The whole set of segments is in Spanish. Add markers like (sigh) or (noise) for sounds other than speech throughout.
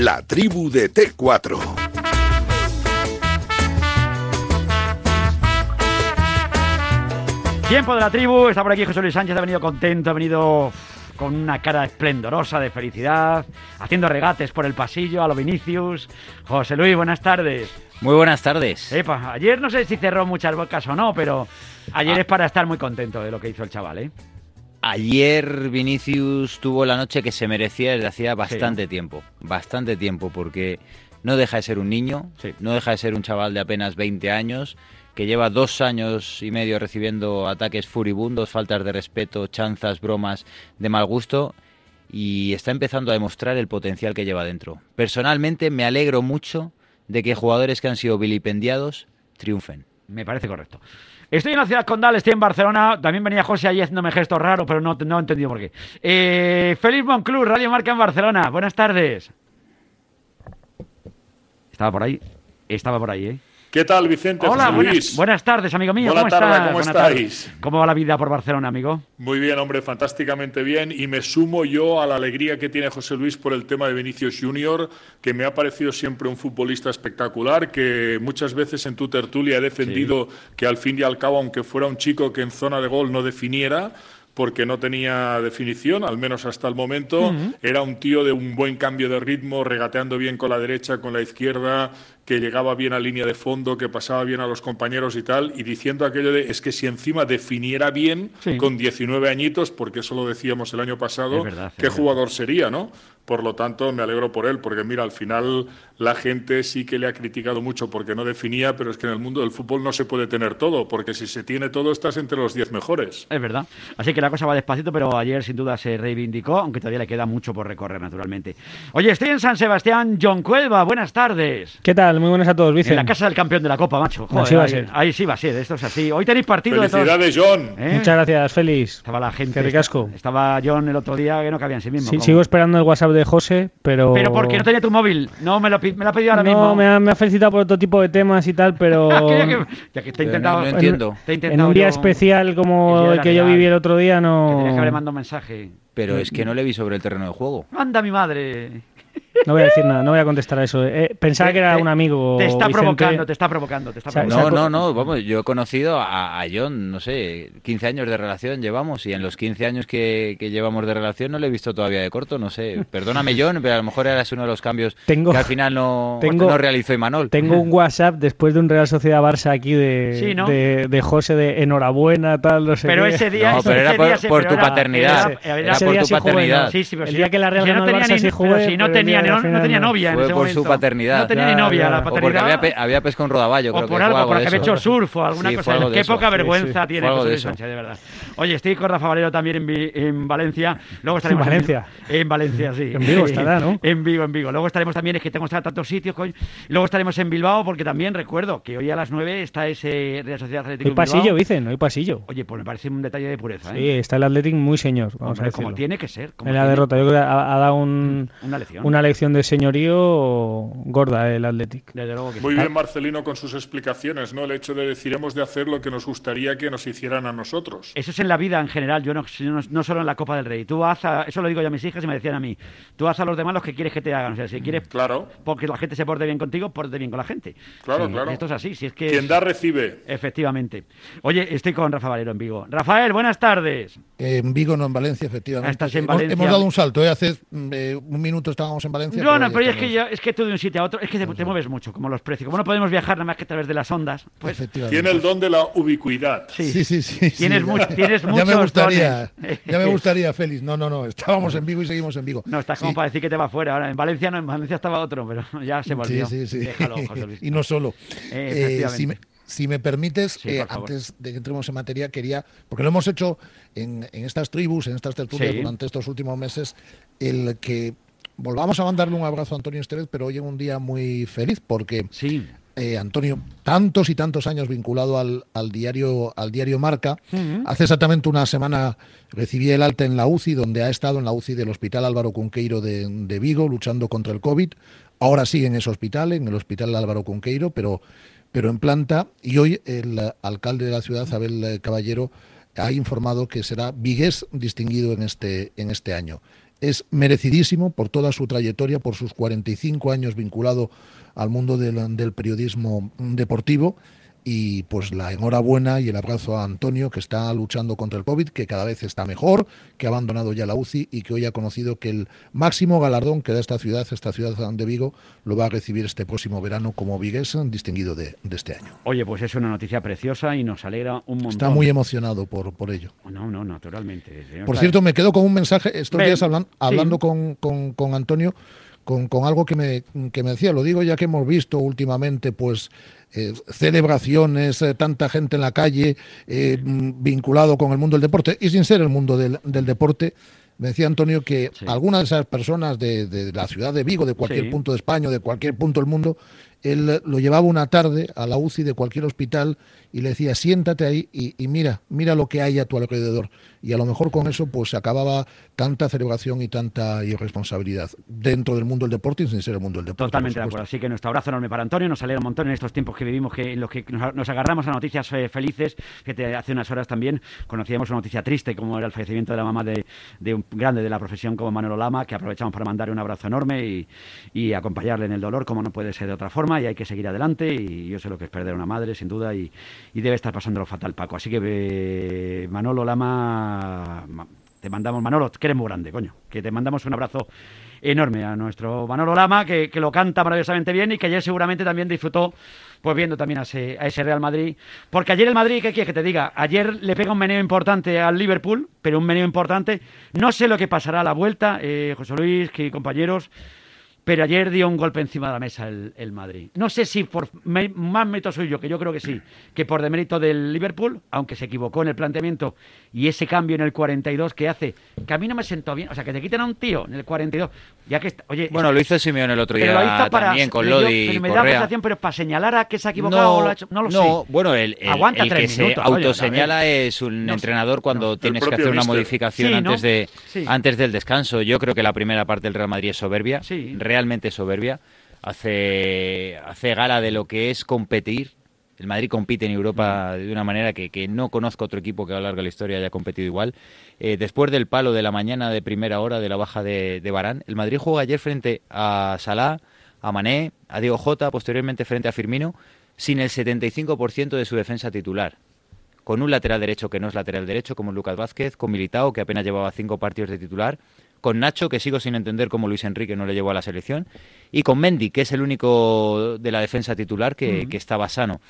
La tribu de T4. Tiempo de la tribu, está por aquí José Luis Sánchez, ha venido contento, ha venido con una cara esplendorosa de felicidad, haciendo regates por el pasillo a lo Vinicius. José Luis, buenas tardes. Muy buenas tardes. Epa, ayer no sé si cerró muchas bocas o no, pero ayer Ah. es para estar muy contento de lo que hizo el chaval, ¿eh? Ayer Vinicius tuvo la noche que se merecía desde hacía bastante tiempo. Bastante tiempo, porque no deja de ser un niño, Sí. no deja de ser un chaval de apenas 20 años, que lleva dos años y medio recibiendo ataques furibundos, faltas de respeto, chanzas, bromas de mal gusto, y está empezando a demostrar el potencial que lleva dentro. Personalmente me alegro mucho de que jugadores que han sido vilipendiados triunfen. Me parece correcto. Estoy en la ciudad condal, estoy en Barcelona. También venía José allí haciéndome gestos raros, pero no, no he entendido por qué. Eh, Félix Monclús, Radio Marca en Barcelona. Buenas tardes. Estaba por ahí. Estaba por ahí, ¿eh? ¿Qué tal, Vicente? Hola, José buenas, Luis? buenas tardes, amigo mío. Buena ¿Cómo tarde? ¿cómo Buenas estáis? ¿Cómo va la vida por Barcelona, amigo? Muy bien, hombre, fantásticamente bien. Y me sumo yo a la alegría que tiene José Luis por el tema de Vinicius Junior, que me ha parecido siempre un futbolista espectacular, que muchas veces en tu tertulia he defendido que al fin y al cabo, aunque fuera un chico que en zona de gol no definiera, porque no tenía definición, al menos hasta el momento. Era un tío de un buen cambio de ritmo, regateando bien con la derecha, con la izquierda, que llegaba bien a línea de fondo, que pasaba bien a los compañeros y tal, y diciendo aquello de, es que si encima definiera bien Sí. con 19 añitos, porque eso lo decíamos el año pasado, verdad, qué jugador sería, ¿no? Por lo tanto, me alegro por él, porque mira, al final la gente sí que le ha criticado mucho porque no definía, pero es que en el mundo del fútbol no se puede tener todo, porque si se tiene todo estás entre los 10 mejores. Es verdad. Así que la cosa va despacito, pero ayer sin duda se reivindicó, aunque todavía le queda mucho por recorrer, naturalmente. Oye, estoy en San Sebastián, John Cuelva. Buenas tardes. ¿Qué tal? Muy buenas a todos, En Vicente. la casa del campeón de la Copa, macho. Joder, Así va a ahí, ser. ahí sí va a ser, esto es así. Hoy tenéis partido de todos. Felicidades, John. ¿eh? Muchas gracias, Félix. Estaba la gente. Qué ricasco. Estaba John el otro día que no cabía en sí mismo. Sí, sigo esperando el WhatsApp de José, pero... Pero porque no tenía tu móvil. No, me lo, me lo ha pedido ahora No, mismo. me ha, me ha felicitado por otro tipo de temas y tal, pero... (laughs) Que- ya que te he Pero intentado. no- no entiendo. te he en un día yo- especial como el que yo viví el otro día, que no... Tenías que haberle mandado un mensaje. Pero es que no le vi sobre el terreno de juego. Anda, mi madre. No voy a decir nada, no voy a contestar a eso. Eh, pensaba Te- que era te- un amigo, Te está Vicente. provocando, te está provocando, te está provocando. No, no, no, vamos, yo he conocido a, a John, no sé, 15 años de relación llevamos y en los 15 años que, que llevamos de relación no le he visto todavía de corto, no sé. Perdóname, (laughs) John, pero a lo mejor era uno de los cambios Tengo- que al final no, tengo- no realizó Imanol. Tengo un WhatsApp después de un Real Sociedad Barça aquí de, Sí, ¿no? de, de José de enhorabuena, tal, no sé Pero qué. ese día. No, ese- pero era por- tu era- paternidad. era- Era ese por día tu paternidad. ¿no? Sí, sí, pero El día que la Real si no Barça sí jugué, si no pero no, tenía no. novia en Fue ese por su paternidad. No tenía ni novia, la O porque paternidad. había, pe- había pesca en Rodaballo, o creo por que algo, porque había hecho surf o alguna Sí, cosa. fue algo de Qué poca Sí, vergüenza sí. tiene Fue algo José. Sánchez, de verdad. Oye, estoy con Rafa Valero también en, en Valencia. Luego estaremos ¿En Valencia? En, Valencia, sí. En Vigo estará, ¿no? (laughs) En Vigo, en Vigo. Luego estaremos también, es que tengo que estar en tantos sitios, coño. Luego estaremos en Bilbao, porque también recuerdo que hoy a las 9 está ese Real Sociedad Atlético Hay de pasillo, no hay pasillo. Oye, pues me parece un detalle de pureza, Sí, ¿eh? está el Athletic muy señor, vamos a decirlo. como tiene que ser. En la tiene- derrota, yo creo que ha, ha dado un- Una lección. Lección de señorío gorda el Athletic. Desde luego que Muy sí. bien, Marcelino, con sus explicaciones, ¿no? El hecho de decir hemos de hacer lo que nos gustaría que nos hicieran a nosotros. Eso es en la vida en general, yo no, no, no solo en la Copa del Rey. Tú haz a- eso lo digo yo a mis hijas y me decían a mí, tú haz a los demás los que quieres que te hagan. O sea, si quieres Claro, porque la gente se porte bien contigo, porte bien con la gente. Claro, Sí, claro. Esto es así, si es que... quien da recibe. Efectivamente. Oye, estoy con Rafa Valero en Vigo. Rafael, buenas tardes. En Vigo, no en Valencia, efectivamente. Ah, estás en hemos, Valencia. hemos dado un salto, ¿eh? hace mm, eh, un minuto estábamos en Valencia. No, no, ya pero es que, ya, es que tú de un sitio a otro, es que te, te mueves mucho, como los precios. Como no podemos viajar nada más que a través de las ondas, pues Efectivamente. Tiene el don de la ubicuidad. sí. Sí, sí, sí. sí, Tienes ya- mucho- (laughs) tienes Ya me gustaría, dones. ya me gustaría, Félix. No, no, no. Estábamos en Vigo y seguimos en Vigo. No, estás como Sí, para decir que te va fuera. Ahora en Valencia no, en Valencia estaba otro, pero (laughs) ya se Sí, volvió. sí, sí. Déjalo, José Luis. (laughs) y no solo. Eh, Eh, efectivamente. si, me, si me permites, Sí, eh, antes de que entremos en materia, quería, porque lo hemos hecho en, en estas tribus, en estas tertulias Sí. durante estos últimos meses, el que volvamos a mandarle un abrazo a Antonio Estevez, pero hoy en un día muy feliz, porque Sí. eh, Antonio, tantos y tantos años vinculado al, al diario al diario Marca. Hace exactamente una semana recibí el alta en la UCI, donde ha estado en la UCI del Hospital Álvaro Cunqueiro de, de Vigo, luchando contra el COVID. Ahora sigue en ese hospital, en el Hospital Álvaro Cunqueiro, pero, pero en planta. Y hoy el alcalde de la ciudad, Abel eh, Caballero, ha informado que será vigués distinguido en este, en este año. Es merecidísimo por toda su trayectoria, por sus 45 años vinculado al mundo del, del periodismo deportivo y pues la enhorabuena y el abrazo a Antonio que está luchando contra el COVID, que cada vez está mejor, que ha abandonado ya la UCI y que hoy ha conocido que el máximo galardón que da esta ciudad, esta ciudad de Vigo, lo va a recibir este próximo verano como vigués distinguido de, de este año. Oye, pues es una noticia preciosa y nos alegra un montón. Está muy emocionado por, por ello. No, no, naturalmente. señor Por cierto, me quedo con un mensaje, estos días hablan- sí. hablando con, con- con Antonio, con, con algo que me, que me decía, lo digo ya que hemos visto últimamente, pues eh, celebraciones, eh, tanta gente en la calle eh, vinculado con el mundo del deporte y sin ser el mundo del, del deporte. Me decía Antonio que Sí. algunas de esas personas de, de la ciudad de Vigo, de cualquier Sí. punto de España, de cualquier punto del mundo, él lo llevaba una tarde a la UCI de cualquier hospital y le decía, siéntate ahí y, y mira, mira lo que hay a tu alrededor. Y a lo mejor con eso pues se acababa tanta celebración y tanta irresponsabilidad dentro del mundo del deporte y sin ser el mundo del deporte. Totalmente de acuerdo. Así que nuestro abrazo enorme para Antonio. Nos alegra un montón en estos tiempos que vivimos, que, en los que nos, agarramos a noticias eh, felices. Que hace unas horas también conocíamos una noticia triste, como era el fallecimiento de la mamá de, de un grande de la profesión como Manolo Lama, que aprovechamos para mandarle un abrazo enorme y, y acompañarle en el dolor, como no puede ser de otra forma. Y hay que seguir adelante. Y yo sé lo que es perder a una madre, sin duda. Y, y debe estar pasando lo fatal, Paco. Así que eh, Manolo Lama. ma- Te mandamos, Manolo, que grande, coño. Que te mandamos un abrazo enorme a nuestro Manolo Lama, que, que lo canta maravillosamente bien y que ayer seguramente también disfrutó, pues viendo también a ese, a ese Real Madrid. Porque ayer el Madrid, ¿qué quieres que te diga? Ayer le pega un meneo importante al Liverpool, pero un meneo importante. No sé lo que pasará a la vuelta, eh, José Luis, que compañeros. Pero ayer dio un golpe encima de la mesa el, el Madrid. No sé si por me- más mérito suyo, que yo creo que sí, que por demérito del Liverpool, aunque se equivocó en el planteamiento y ese cambio en el 42 que hace, que a mí no me sentó bien. O sea, que te quiten a un tío en el 42, ya que está, oye, Bueno, lo hizo Simeone el otro pero día lo hizo para, también con Lodi y pero me da la sensación, pero para señalar a que se ha equivocado o lo ha hecho, no lo no, sé. bueno, el, el- Aguanta el que tres se minutos, autoseñala es un No entrenador cuando tienes que hacer una modificación Sí, ¿no? antes de Sí. antes del descanso. Yo creo que la primera parte del Real Madrid es soberbia, Sí. Realmente soberbia. Hace hace gala de lo que es competir. El Madrid compite en Europa de una manera que, que no conozco otro equipo que a lo largo de la historia haya competido igual. Eh, después del palo de la mañana de primera hora de la baja de, de Barán, el Madrid juega ayer frente a Salah, a Mané, a Diego Jota, posteriormente frente a Firmino, sin el 75% de su defensa titular. Con un lateral derecho que no es lateral derecho, como Lucas Vázquez, con Militao, que apenas llevaba cinco partidos de titular, con Nacho, que sigo sin entender cómo Luis Enrique no le llevó a la selección, y con Mendy, que es el único de la defensa titular que, que estaba sano.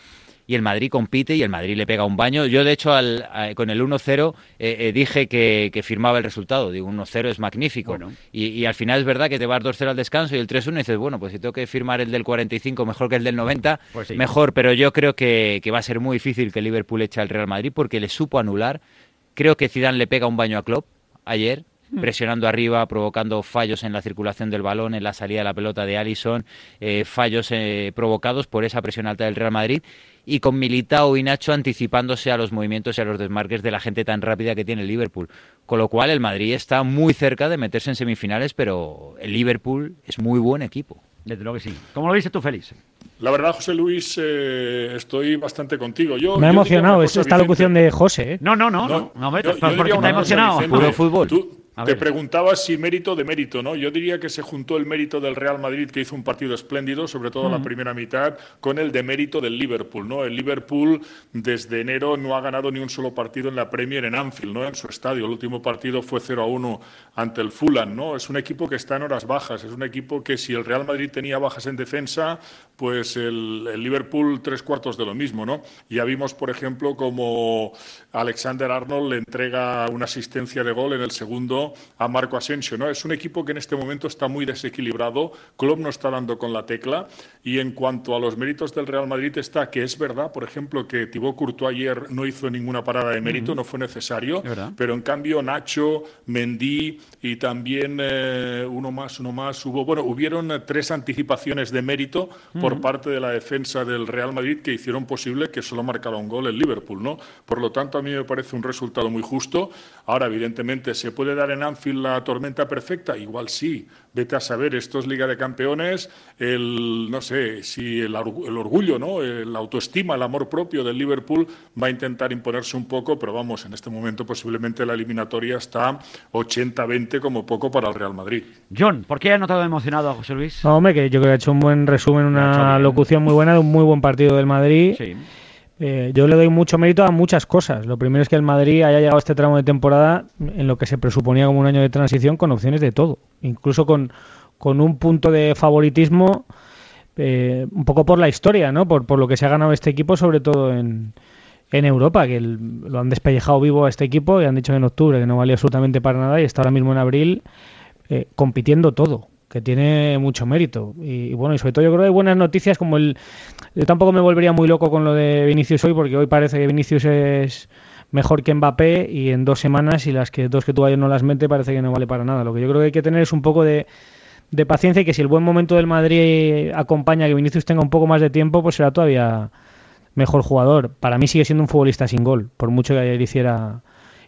Y el Madrid compite y el Madrid le pega un baño. Yo, de hecho, al- a- con el 1-0 eh, eh, dije que, que firmaba el resultado. Digo, 1-0 es magnífico. Bueno. Y, y al final es verdad que te vas 2-0 al descanso y el 3-1 y dices, bueno, pues si tengo que firmar el del 45 mejor que el del 90, Pues sí. mejor. Pero yo creo que, que va a ser muy difícil que Liverpool eche al Real Madrid porque le supo anular. Creo que Zidane le pega un baño a Klopp ayer. Presionando arriba, provocando fallos en la circulación del balón, en la salida de la pelota de Allison, eh, fallos eh, provocados por esa presión alta del Real Madrid y con Militao y Nacho anticipándose a los movimientos y a los desmarques de la gente tan rápida que tiene el Liverpool. Con lo cual el Madrid está muy cerca de meterse en semifinales, pero el Liverpool es muy buen equipo. Desde luego que sí. ¿Cómo lo dices tú, Félix? La verdad, José Luis, eh, estoy bastante contigo. Yo, Me ha emocionado es esta Vicente. locución de José. ¿eh? No, no, no, no. No, no, me- yo- yo porque te ha cosa, emocionado. Vicente. Puro fútbol. Tú A te ver. preguntabas si mérito de mérito, ¿no? Yo diría que se juntó el mérito del Real Madrid, que hizo un partido espléndido, sobre todo la primera mitad, con el demérito del Liverpool, ¿no? El Liverpool desde enero no ha ganado ni un solo partido en la Premier en Anfield, ¿no? En su estadio. El último partido fue 0 a 1 ante el Fulham, ¿no? Es un equipo que está en horas bajas, es un equipo que si el Real Madrid tenía bajas en defensa, pues el, el Liverpool tres cuartos de lo mismo, ¿no? Ya vimos, por ejemplo, como Alexander Arnold le entrega una asistencia de gol en el segundo a Marco Asensio, ¿no? Es un equipo que en este momento está muy desequilibrado, Klopp no está dando con la tecla y en cuanto a los méritos del Real Madrid está que es verdad, por ejemplo, que Thibaut Courtois ayer no hizo ninguna parada de mérito, no fue necesario, pero en cambio Nacho, Mendy y también eh, uno más, uno más, hubo, bueno, hubieron eh, tres anticipaciones de mérito por parte de la defensa del Real Madrid que hicieron posible que solo marcara un gol el Liverpool, ¿no? Por lo tanto, a mí me parece un resultado muy justo. Ahora, evidentemente, se puede dar en en Anfield la tormenta perfecta? Igual sí. Vete a saber, esto es Liga de Campeones, el, no sé, si el, orgullo, ¿no? la autoestima, el amor propio del Liverpool va a intentar imponerse un poco, pero vamos, en este momento posiblemente la eliminatoria está 80-20 como poco para el Real Madrid. John, ¿por qué ha notado emocionado a José Luis? hombre, que yo creo que ha hecho un buen resumen, una locución muy buena de un muy buen partido del Madrid. Sí. Eh, yo le doy mucho mérito a muchas cosas. Lo primero es que el Madrid haya llegado a este tramo de temporada en lo que se presuponía como un año de transición con opciones de todo, incluso con, un punto de favoritismo eh, un poco por la historia, ¿no? Por, por, lo que se ha ganado este equipo, sobre todo en, en Europa, que lo han despellejado vivo a este equipo y han dicho en octubre que no valía absolutamente para nada y está ahora mismo en abril eh, compitiendo todo que tiene mucho mérito. Y, bueno, y sobre todo yo creo que hay buenas noticias como el... Yo tampoco me volvería muy loco con lo de Vinicius hoy, porque hoy parece que Vinicius es mejor que Mbappé y en dos semanas y las que dos que tú ayer no las mete parece que no vale para nada. Lo que yo creo que hay que tener es un poco de, de paciencia y que si el buen momento del Madrid acompaña a que Vinicius tenga un poco más de tiempo, pues será todavía mejor jugador. Para mí sigue siendo un futbolista sin gol, por mucho que ayer hiciera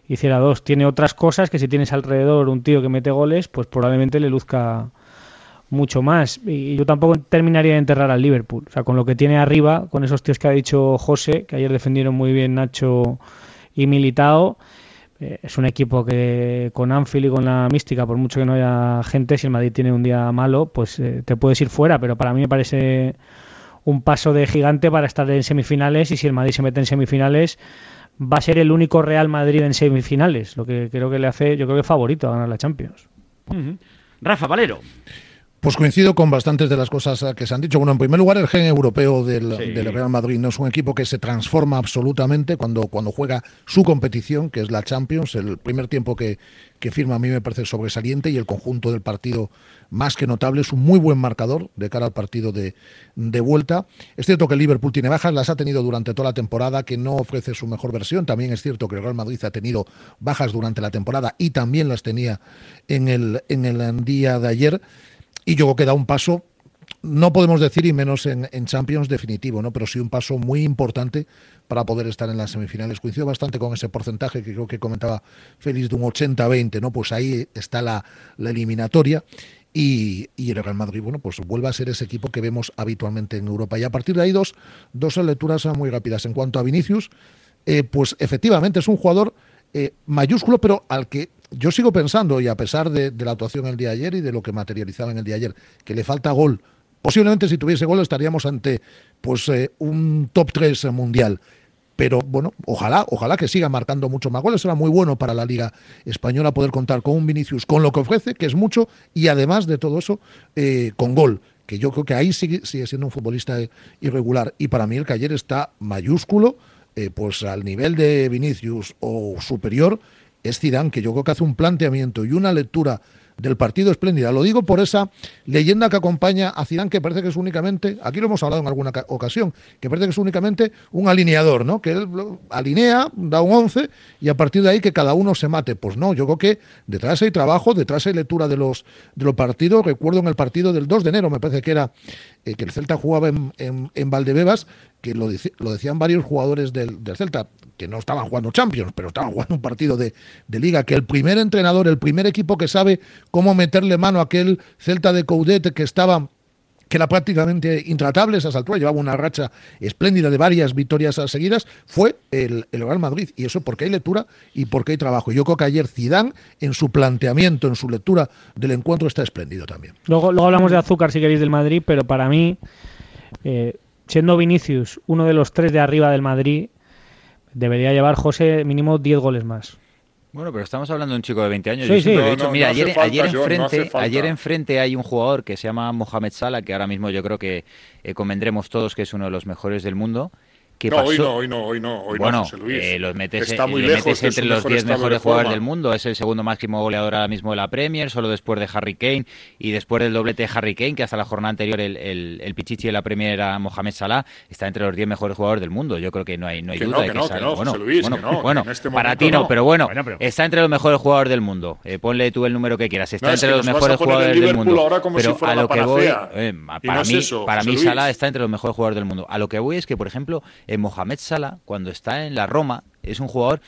hiciera dos. Tiene otras cosas que si tienes alrededor un tío que mete goles, pues probablemente le luzca mucho más. Y yo tampoco terminaría de enterrar al Liverpool. O sea, con lo que tiene arriba, con esos tíos que ha dicho José, que ayer defendieron muy bien Nacho y Militao, eh, es un equipo que con Anfield y con la mística, por mucho que no haya gente, si el Madrid tiene un día malo, pues eh, te puedes ir fuera. Pero para mí me parece un paso de gigante para estar en semifinales y si el Madrid se mete en semifinales va a ser el único Real Madrid en semifinales, lo que creo que le hace, yo creo que favorito a ganar la Champions. Rafa Valero. Pues coincido con bastantes de las cosas que se han dicho. Bueno, en primer lugar, el gen europeo del, Real Madrid no es un equipo que se transforma absolutamente cuando, cuando juega su competición, que es la Champions. El primer tiempo que, que firma a mí me parece sobresaliente y el conjunto del partido más que notable. Es un muy buen marcador de cara al partido de, de vuelta. Es cierto que el Liverpool tiene bajas, las ha tenido durante toda la temporada, que no ofrece su mejor versión. También es cierto que el Real Madrid ha tenido bajas durante la temporada y también las tenía en el, en el día de ayer y yo creo que da un paso, no podemos decir y menos en, Champions definitivo, ¿no? pero sí un paso muy importante para poder estar en las semifinales. Coincido bastante con ese porcentaje que creo que comentaba Félix de un 80-20, ¿no? Pues ahí está la, eliminatoria. Y, y, el Real Madrid, bueno, pues vuelve a ser ese equipo que vemos habitualmente en Europa. Y a partir de ahí, dos, dos lecturas muy rápidas. En cuanto a Vinicius, eh, pues efectivamente es un jugador eh, mayúsculo, pero al que yo sigo pensando, y a pesar de, la actuación el día de ayer y de lo que materializaba en el día de ayer, que le falta gol. Posiblemente si tuviese gol estaríamos ante pues eh, un top 3 mundial. Pero bueno, ojalá, ojalá que siga marcando mucho más goles. Será muy bueno para la Liga Española poder contar con un Vinicius, con lo que ofrece, que es mucho, y además de todo eso, eh, con gol que yo creo que ahí sigue, sigue, siendo un futbolista irregular. Y para mí el que ayer está mayúsculo, eh, pues al nivel de Vinicius o superior, es Zidane, que yo creo que hace un planteamiento y una lectura del partido espléndida. Lo digo por esa leyenda que acompaña a Zidane, que parece que es únicamente, aquí lo hemos hablado en alguna ocasión, que parece que es únicamente un alineador, ¿no? Que él alinea, da un once y a partir de ahí que cada uno se mate. Pues no, yo creo que detrás hay trabajo, detrás hay lectura de los, de los partidos. Recuerdo en el partido del 2 de enero, me parece que era eh, que el Celta jugaba en, en, Valdebebas, que lo, lo, decían varios jugadores del, del Celta, que no estaban jugando Champions, pero estaban jugando un partido de, de, liga, que el primer entrenador, el primer equipo que sabe cómo meterle mano a aquel Celta de Coudet que estaba que era prácticamente intratable a esas alturas, llevaba una racha espléndida de varias victorias seguidas, fue el, el, Real Madrid. Y eso porque hay lectura y porque hay trabajo. Yo creo que ayer Zidane, en su planteamiento, en su lectura del encuentro, está espléndido también. Luego, luego hablamos de azúcar, si queréis, del Madrid, pero para mí, eh, siendo Vinicius uno de los tres de arriba del Madrid, debería llevar José mínimo 10 goles más. Bueno, pero estamos hablando de un chico de 20 años. Sí, sí. mira, ayer, ayer, enfrente, ayer enfrente hay un jugador que se llama Mohamed Salah, que ahora mismo yo creo que eh, convendremos todos que es uno de los mejores del mundo no, hoy no, hoy no, hoy no, hoy bueno, no, José Luis. Eh, los metes, Está muy lejos entre los 10 mejores jugadores del mundo. Es el segundo máximo goleador ahora mismo de la Premier, solo después de Harry Kane y después del doblete de Harry Kane, que hasta la jornada anterior el, el, pichichi de la Premier era Mohamed Salah, está entre los 10 mejores jugadores del mundo. Yo creo que no hay, no hay duda de que, no, bueno, Luis, bueno, bueno este para ti no, pero bueno, está entre los mejores jugadores del mundo. Eh, ponle tú el número que quieras. Está entre los mejores jugadores del mundo. Pero a lo que voy, eh, para mí, para mí Salah está entre los mejores jugadores del mundo. A lo que voy es que, por ejemplo, en Mohamed Salah cuando está en la Roma, es un jugador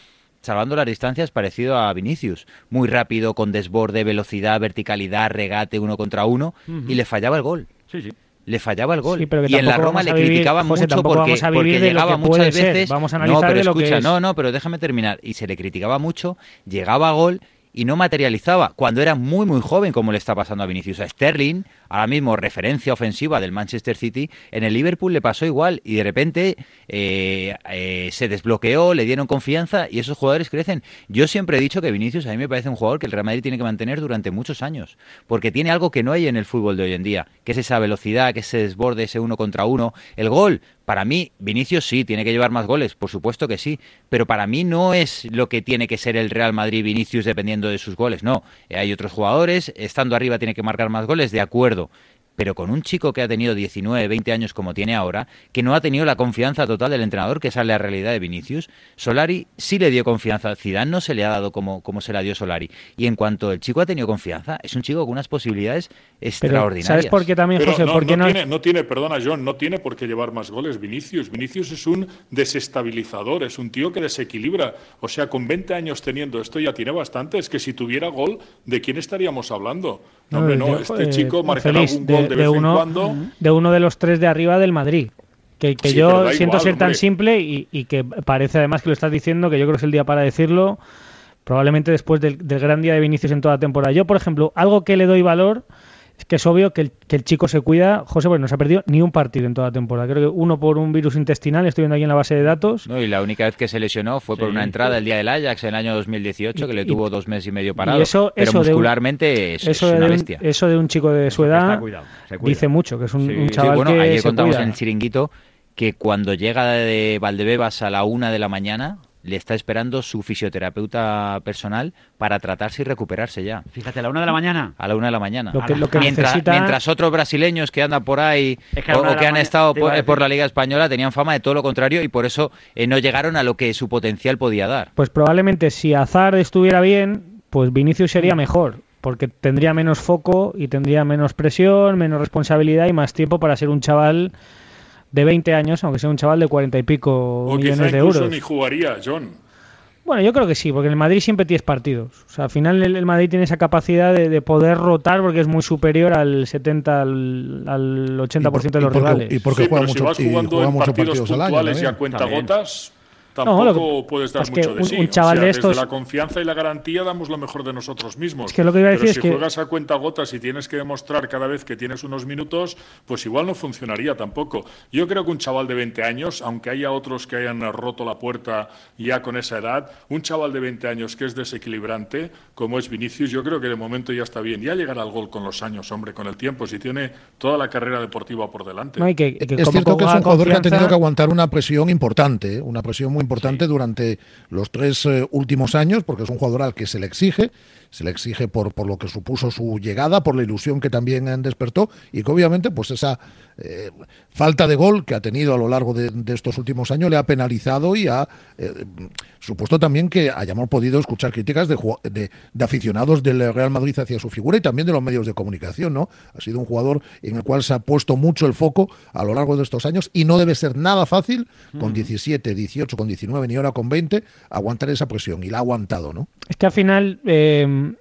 salvando las distancias, parecido a Vinicius. Muy rápido, con desborde, velocidad, verticalidad, regate uno contra uno, y le fallaba el gol. Sí, sí le fallaba el gol. y en la Roma le criticaban mucho porque, porque llegaba muchas veces. Vamos a analizar no, pero escucha, no, no, pero déjame terminar. Y se le criticaba mucho, llegaba a gol y no materializaba cuando era muy muy joven como le está pasando a Vinicius. A Sterling ahora mismo referencia ofensiva del Manchester City en el Liverpool le pasó igual y de repente eh, eh, se desbloqueó le dieron confianza y esos jugadores crecen. Yo siempre he dicho que Vinicius a mí me parece un jugador que el Real Madrid tiene que mantener durante muchos años porque tiene algo que no hay en el fútbol de hoy en día que es esa velocidad que ese desborde ese uno contra uno. El gol para mí, Vinicius sí, tiene que llevar más goles, por supuesto que sí, pero para mí no es lo que tiene que ser el Real Madrid Vinicius dependiendo de sus goles, no. Hay otros jugadores, estando arriba tiene que marcar más goles, de acuerdo pero con un chico que ha tenido 19, 20 años como tiene ahora, que no ha tenido la confianza total del entrenador, que esa es la realidad de Vinicius, Solari sí le dio confianza, Zidane no se le ha dado como, como se la dio Solari. Y en cuanto el chico ha tenido confianza, es un chico con unas posibilidades extraordinarias. ¿Sabes por qué también, José? no, tiene, no tiene, perdona John, no tiene por qué llevar más goles Vinicius. Vinicius es un desestabilizador, es un tío que desequilibra. O sea, con 20 años teniendo esto ya tiene bastante. Es que si tuviera gol, ¿de quién estaríamos hablando? No, hombre, no, este chico marcará algún gol de, uno. De uno de los tres de arriba del Madrid. Que, yo siento ser tan simple y, que parece además que lo estás diciendo, que yo creo que es el día para decirlo, probablemente después del, del gran día de Vinicius en toda la temporada. Yo, por ejemplo, algo que le doy valor es que es obvio que el, que el, chico se cuida. José, pues no se ha perdido ni un partido en toda la temporada. Creo que uno por un virus intestinal, estoy viendo aquí en la base de datos. No, y la única vez que se lesionó fue por una entrada el día del Ajax en el año 2018, que le tuvo dos meses y medio parado. eso, pero muscularmente es, una bestia. eso de un chico de su edad dice mucho, que es un, chaval bueno, ayer contamos en el chiringuito que cuando llega de Valdebebas a la una de la mañana, le está esperando su fisioterapeuta personal para tratarse y recuperarse ya. Fíjate, a la una de la mañana. A la una de la mañana. mientras, otros brasileños que andan por ahí o, que han estado por, la Liga Española tenían fama de todo lo contrario y por eso eh, no llegaron a lo que su potencial podía dar. Pues probablemente si Azar estuviera bien, pues Vinicius sería mejor porque tendría menos foco y tendría menos presión, menos responsabilidad y más tiempo para ser un chaval de 20 años, aunque sea un chaval de 40 y pico millones de euros. ni jugaría, John. Bueno, yo creo que sí, porque en el Madrid siempre tienes partidos. O sea, al final el, Madrid tiene esa capacidad de, poder rotar porque es muy superior al 70, al, al 80% de los rivales. Y porque juega mucho, si vas jugando en partidos, puntuales y a cuenta gotas tampoco puedes dar mucho de sí. Un chaval de estos... Desde la confianza y la garantía damos lo mejor de nosotros mismos. Es que lo que iba a decir Pero si juegas a cuenta gotas y tienes que demostrar cada vez que tienes unos minutos, pues igual no funcionaría tampoco. Yo creo que un chaval de 20 años, aunque haya otros que hayan roto la puerta ya con esa edad, un chaval de 20 años que es desequilibrante, como es Vinicius, yo creo que de momento ya está bien. Ya llegará al gol con los años, hombre, con el tiempo, si tiene toda la carrera deportiva por delante. es cierto que es un jugador que ha tenido que aguantar una presión importante, ¿eh? una presión muy importante durante los tres eh, últimos años, porque es un jugador al que se le exige, se le exige por, por lo que supuso su llegada, por la ilusión que también despertó y que obviamente pues esa eh, falta de gol que ha tenido a lo largo de, estos últimos años le ha penalizado y ha eh, supuesto también que hayamos podido escuchar críticas de, de, aficionados del Real Madrid hacia su figura y también de los medios de comunicación, ¿no? Ha sido un jugador en el cual se ha puesto mucho el foco a lo largo de estos años y no debe ser nada fácil con 17, 18, con 19 ni ahora con 20 aguantar esa presión y la ha aguantado, ¿no? Es que al final eh,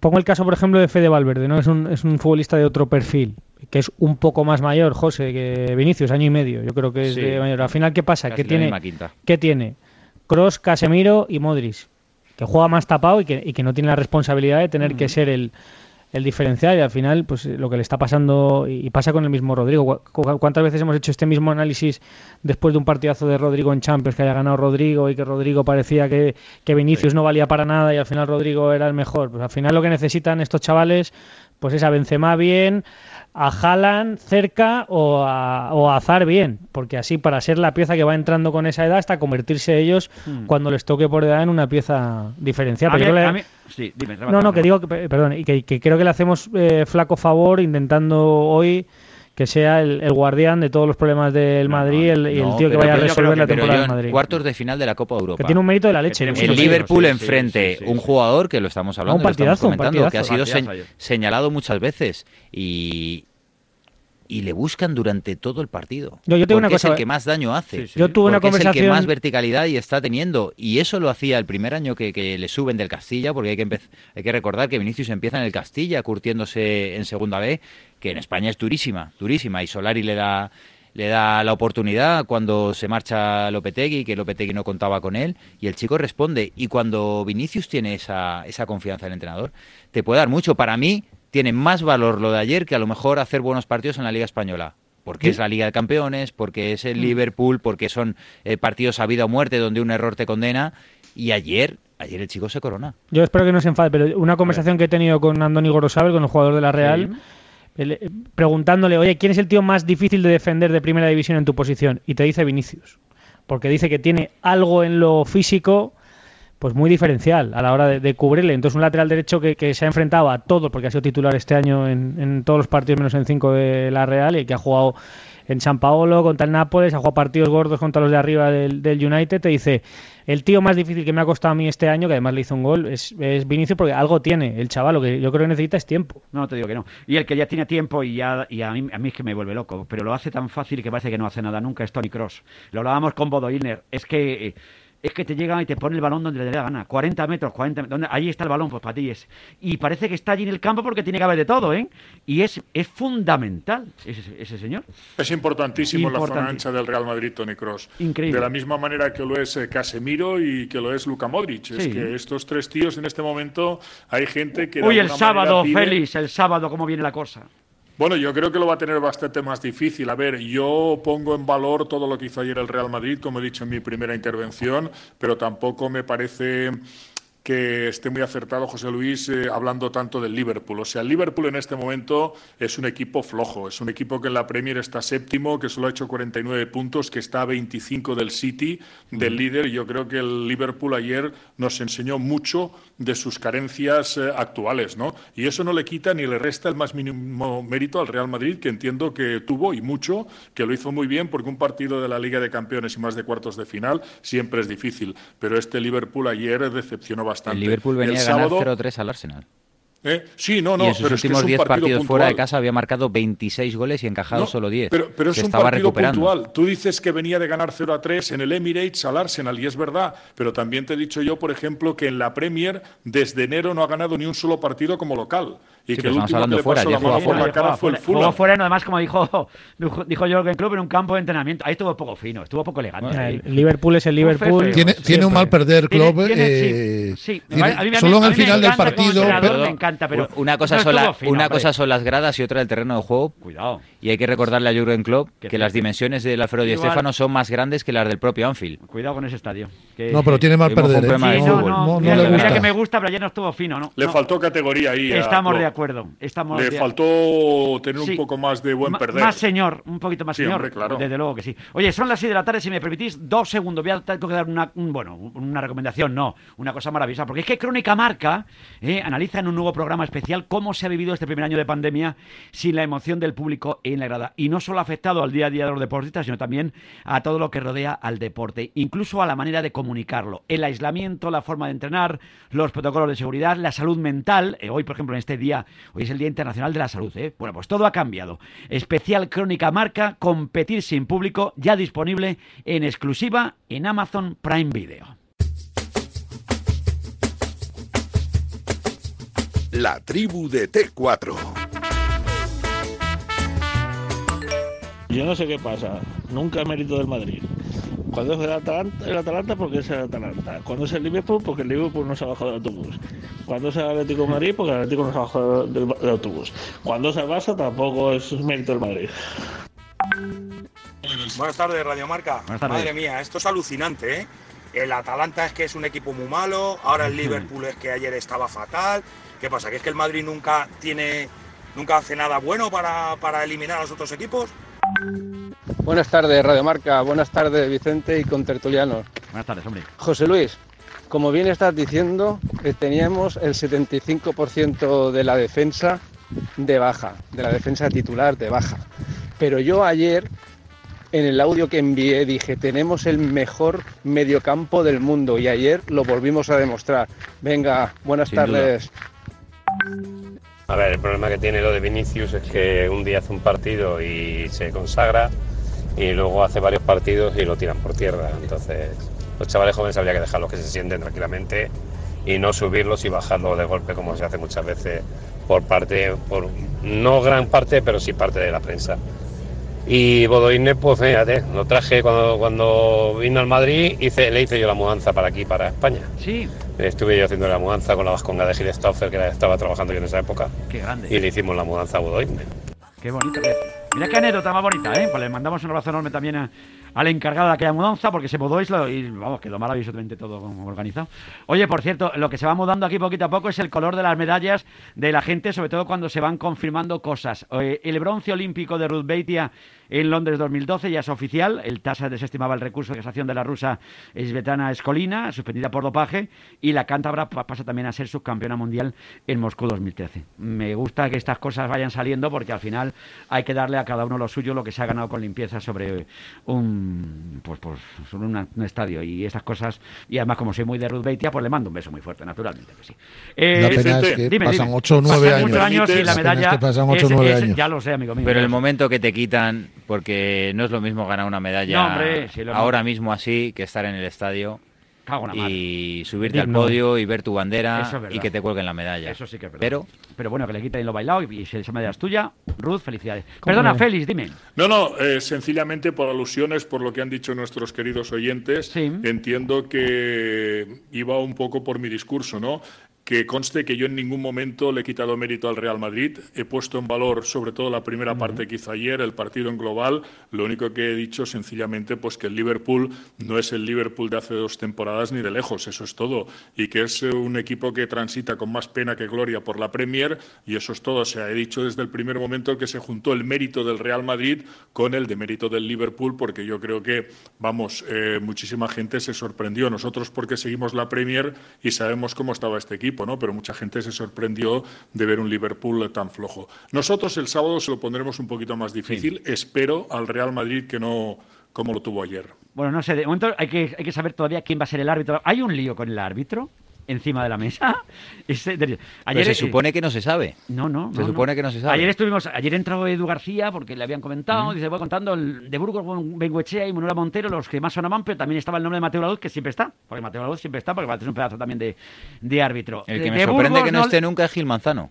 pongo el caso, por ejemplo, de Fede Valverde, ¿no? Es un, es un futbolista de otro perfil, que es un poco más mayor, José, que Vinicius, año y medio. Yo creo que es de mayor. Al final, ¿qué pasa? ¿Qué tiene? ¿Qué tiene? Cross, Casemiro y Modric, que juega más tapado y que, y que no tiene la responsabilidad de tener que ser el, el diferencial y al final pues lo que le está pasando y pasa con el mismo Rodrigo. ¿Cuántas veces hemos hecho este mismo análisis después de un partidazo de Rodrigo en Champions que haya ganado Rodrigo y que Rodrigo parecía que, que Vinicius no valía para nada y al final Rodrigo era el mejor? Pues al final lo que necesitan estos chavales pues es a Benzema bien, a Haaland cerca o a, o Azar bien, porque así para ser la pieza que va entrando con esa edad hasta convertirse ellos hmm. cuando les toque por edad en una pieza diferencial. no, no, que digo, perdón, y que, creo que le hacemos eh, flaco favor intentando hoy que sea el, guardián de todos los problemas del Madrid y el tío que vaya a resolver la temporada del Madrid. Cuartos de final de la Copa Europa. Que tiene un mérito de la leche. El Liverpool enfrente, un jugador que lo estamos hablando, lo estamos comentando, que ha sido señalado muchas veces y, y le buscan durante todo el partido. Yo, tengo una cosa, es el que más daño hace. Yo tuve una conversación... es el que más verticalidad y está teniendo. Y eso lo hacía el primer año que, le suben del Castilla, porque hay que, hay que recordar que Vinicius empieza en el Castilla curtiéndose en segunda B, que en España es durísima, durísima. Y Solari le da le da la oportunidad cuando se marcha Lopetegui, que Lopetegui no contaba con él, y el chico responde. Y cuando Vinicius tiene esa, esa confianza del entrenador, te puede dar mucho. Para mí, tiene más valor lo de ayer que a lo mejor hacer buenos partidos en la Liga Española. Porque es la Liga de Campeones, porque es el mm. Liverpool, porque son eh, partidos a vida o muerte donde un error te condena. Y ayer, ayer el chico se corona. Yo espero que no se enfade, pero una conversación que he tenido con Andoni Gorosabel, con el jugador de la Real, eh, preguntándole, oye, ¿quién es el tío más difícil de defender de primera división en tu posición? Y te dice Vinicius. Porque dice que tiene algo en lo físico pues muy diferencial a la hora de, cubrirle. Entonces un lateral derecho que, se ha enfrentado a todo, porque ha sido titular este año en, todos los partidos menos en cinco de la Real y que ha jugado en San Paolo contra el Nápoles, ha jugado partidos gordos contra los de arriba del, United, te dice, el tío más difícil que me ha costado a mí este año, que además le hizo un gol, es, es Vinicius porque algo tiene el chaval, lo que yo creo que necesita es tiempo. No, te digo que no. Y el que ya tiene tiempo y, ya, y a, mí, a mí es que me vuelve loco, pero lo hace tan fácil que parece que no hace nada nunca, es Tony Cross. Lo hablábamos con Bodo Illner, es que... Eh, es que te llega y te pone el balón donde le dé la gana. 40 metros, 40 metros. Donde, ahí está el balón, pues para ti es. Y parece que está allí en el campo porque tiene que haber de todo, ¿eh? Y es, es fundamental ese, señor. Es importantísimo, la zona ancha del Real Madrid, Tony Cross. Increíble. De la misma manera que lo es eh, Casemiro y que lo es Luka Modric. Es que estos tres tíos en este momento hay gente que. Uy, el sábado, Félix, el sábado, ¿cómo viene la cosa? Bueno, yo creo que lo va a tener bastante más difícil. A ver, yo pongo en valor todo lo que hizo ayer el Real Madrid, como he dicho en mi primera intervención, pero tampoco me parece que esté muy acertado José Luis eh, hablando tanto del Liverpool. O sea, el Liverpool en este momento es un equipo flojo, es un equipo que en la Premier está séptimo, que solo ha hecho 49 puntos, que está a 25 del City, del líder. Y yo creo que el Liverpool ayer nos enseñó mucho de sus carencias eh, actuales, ¿no? Y eso no le quita ni le resta el más mínimo mérito al Real Madrid, que entiendo que tuvo y mucho, que lo hizo muy bien, porque un partido de la Liga de Campeones y más de cuartos de final siempre es difícil. Pero este Liverpool ayer decepcionó bastante. El Liverpool venía a ganar 0-3 al Arsenal. ¿Eh? Sí, no, no. Y en sus últimos 10 partidos fuera de casa había marcado 26 goles y encajado solo 10. Pero, pero es un partido puntual. Tú dices que venía de ganar 0 a 3 en el Emirates al Arsenal y es verdad. Pero también te he dicho yo, por ejemplo, que en la Premier desde enero no ha ganado ni un solo partido como local. Y que el último que le fuera, pasó la mano por la cara fue el Fulham. Fuera, además, como dijo, dijo Jorgen Klopp, en un campo de entrenamiento. Ahí estuvo poco fino, estuvo poco elegante. el Liverpool es el Liverpool. Tiene, tiene un mal perder, Klopp. Eh, sí, solo en el final del partido. Me encanta, pero una cosa, son, una cosa son las gradas y otra el terreno de juego. Cuidado. Y hay que recordarle a Jurgen Klopp que las dimensiones del Alfredo Di Stefano son más grandes que las del propio Anfield. Cuidado con ese estadio. no, pero tiene mal perder. ¿eh? no, mira, que me gusta, pero ayer no estuvo fino, ¿no? Le faltó categoría ahí. Estamos de acuerdo. Estamos le faltó tener un poco más de buen perder. Más señor, un poquito más señor. claro. Desde luego que sí. Oye, son las 6 de la tarde, si me permitís, dos segundos. Voy a tener que dar una, bueno, una recomendación, no, una cosa maravillosa, porque es que Crónica Marca eh, analiza en un nuevo programa especial cómo se ha vivido este primer año de pandemia sin la emoción del público Y no solo ha afectado al día a día de los deportistas, sino también a todo lo que rodea al deporte, incluso a la manera de comunicarlo. El aislamiento, la forma de entrenar, los protocolos de seguridad, la salud mental. Eh, hoy, por ejemplo, en este día, hoy es el Día Internacional de la Salud. ¿eh? Bueno, pues todo ha cambiado. Especial Crónica Marca, competir sin público, ya disponible en exclusiva en Amazon Prime Video. La tribu de T4. Yo no sé qué pasa, nunca mérito del Madrid. Cuando es el Atalanta, el Atalanta porque es el Atalanta. Cuando es el Liverpool, porque el Liverpool no se ha bajado del autobús. Cuando es el Atlético de Madrid, porque el Atlético no se ha bajado del, autobús. Cuando es el Barça, tampoco es mérito del Madrid. Buenas tardes, Radio Marca. Madre mía, esto es alucinante, ¿eh? El Atalanta es que es un equipo muy malo, ahora el Liverpool es que ayer estaba fatal. ¿Qué pasa? ¿Que es que el Madrid nunca tiene, nunca hace nada bueno para, para eliminar a los otros equipos? Buenas tardes, Radio Marca. Buenas tardes, Vicente y contertulianos. Buenas tardes, hombre. José Luis, como bien estás diciendo, eh, teníamos el 75% de la defensa de baja, de la defensa titular de baja. Pero yo ayer, en el audio que envié, dije, tenemos el mejor mediocampo del mundo y ayer lo volvimos a demostrar. Venga, buenas tardes. A ver, el problema que tiene lo de Vinicius es que un día hace un partido y se consagra y luego hace varios partidos y lo tiran por tierra. Entonces, los chavales jóvenes habría que dejarlos que se sienten tranquilamente y no subirlos y bajarlos de golpe como se hace muchas veces por parte, por no gran parte, pero sí parte de la prensa. Y Bodoine, pues fíjate, lo traje cuando, cuando vino al Madrid, le hice yo la mudanza para aquí, para España. Sí. Estuve yo haciendo la mudanza con la vasconga de Gil Stauffer, que estaba trabajando yo en esa época. Qué grande. Y le hicimos la mudanza a Bodoine. Qué bonito. Mira qué anécdota más bonita, ¿eh? Pues le mandamos un abrazo enorme también a, al encargado de aquella mudanza, porque se mudó Isla y vamos, quedó maravillosamente todo organizado. Oye, por cierto, lo que se va mudando aquí poquito a poco es el color de las medallas de la gente, sobre todo cuando se van confirmando cosas. Eh, el bronce olímpico de Ruth Beitia en Londres 2012 ya es oficial. El TASA desestimaba el recurso de casación de la rusa Svetlana Escolina, suspendida por dopaje, y la cántabra pasa también a ser subcampeona mundial en Moscú 2013. Me gusta que estas cosas vayan saliendo porque al final hay que darle a cada uno lo suyo, lo que se ha ganado con limpieza sobre un pues, pues sobre un estadio y esas cosas. Y además, como soy muy de Ruth Beitia, pues le mando un beso muy fuerte, naturalmente que sí. Eh, la pena es que pasan 8 o 9 años. y la medalla pasan 8 o 9 años. Ya lo sé, amigo mío. Pero el momento que te quitan porque no es lo mismo ganar una medalla ahora mismo así que estar en el estadio y subirte al podio y ver tu bandera y que te cuelguen la medalla. Eso sí que es verdad. Pero, pero bueno, que le quiten lo bailado y, si esa medalla es tuya, Ruth, felicidades. Perdona, Félix, dime. No, no, eh, sencillamente por alusiones, por lo que han dicho nuestros queridos oyentes, entiendo que iba un poco por mi discurso, ¿no? Que conste que yo en ningún momento le he quitado mérito al Real Madrid. He puesto en valor sobre todo la primera parte que hizo ayer, el partido en global. Lo único que he dicho sencillamente pues que el Liverpool no es el Liverpool de hace dos temporadas ni de lejos, eso es todo. Y que es un equipo que transita con más pena que gloria por la Premier y eso es todo. O sea, he dicho desde el primer momento que se juntó el mérito del Real Madrid con el de mérito del Liverpool porque yo creo que, vamos, eh, muchísima gente se sorprendió. Nosotros porque seguimos la Premier y sabemos cómo estaba este equipo. Pero mucha gente se sorprendió de ver un Liverpool tan flojo. Nosotros el sábado se lo pondremos un poquito más difícil. Espero al Real Madrid que no como lo tuvo ayer. Bueno, no sé, de momento hay que, hay que saber todavía quién va a ser el árbitro. ¿Hay un lío con el árbitro? Encima de la mesa. (laughs) ayer se supone que no se sabe. No, no. Se supone que no se sabe. Ayer estuvimos, ayer entró Edu García porque le habían comentado, dice, voy contando el de Burgos, Benguechea y Manuela Montero, los que más sonaban, pero también estaba el nombre de Mateo Laud, que siempre está, porque Mateo Laud siempre está, porque es un pedazo también de, de árbitro. El que me sorprende que no, esté nunca es Gil Manzano.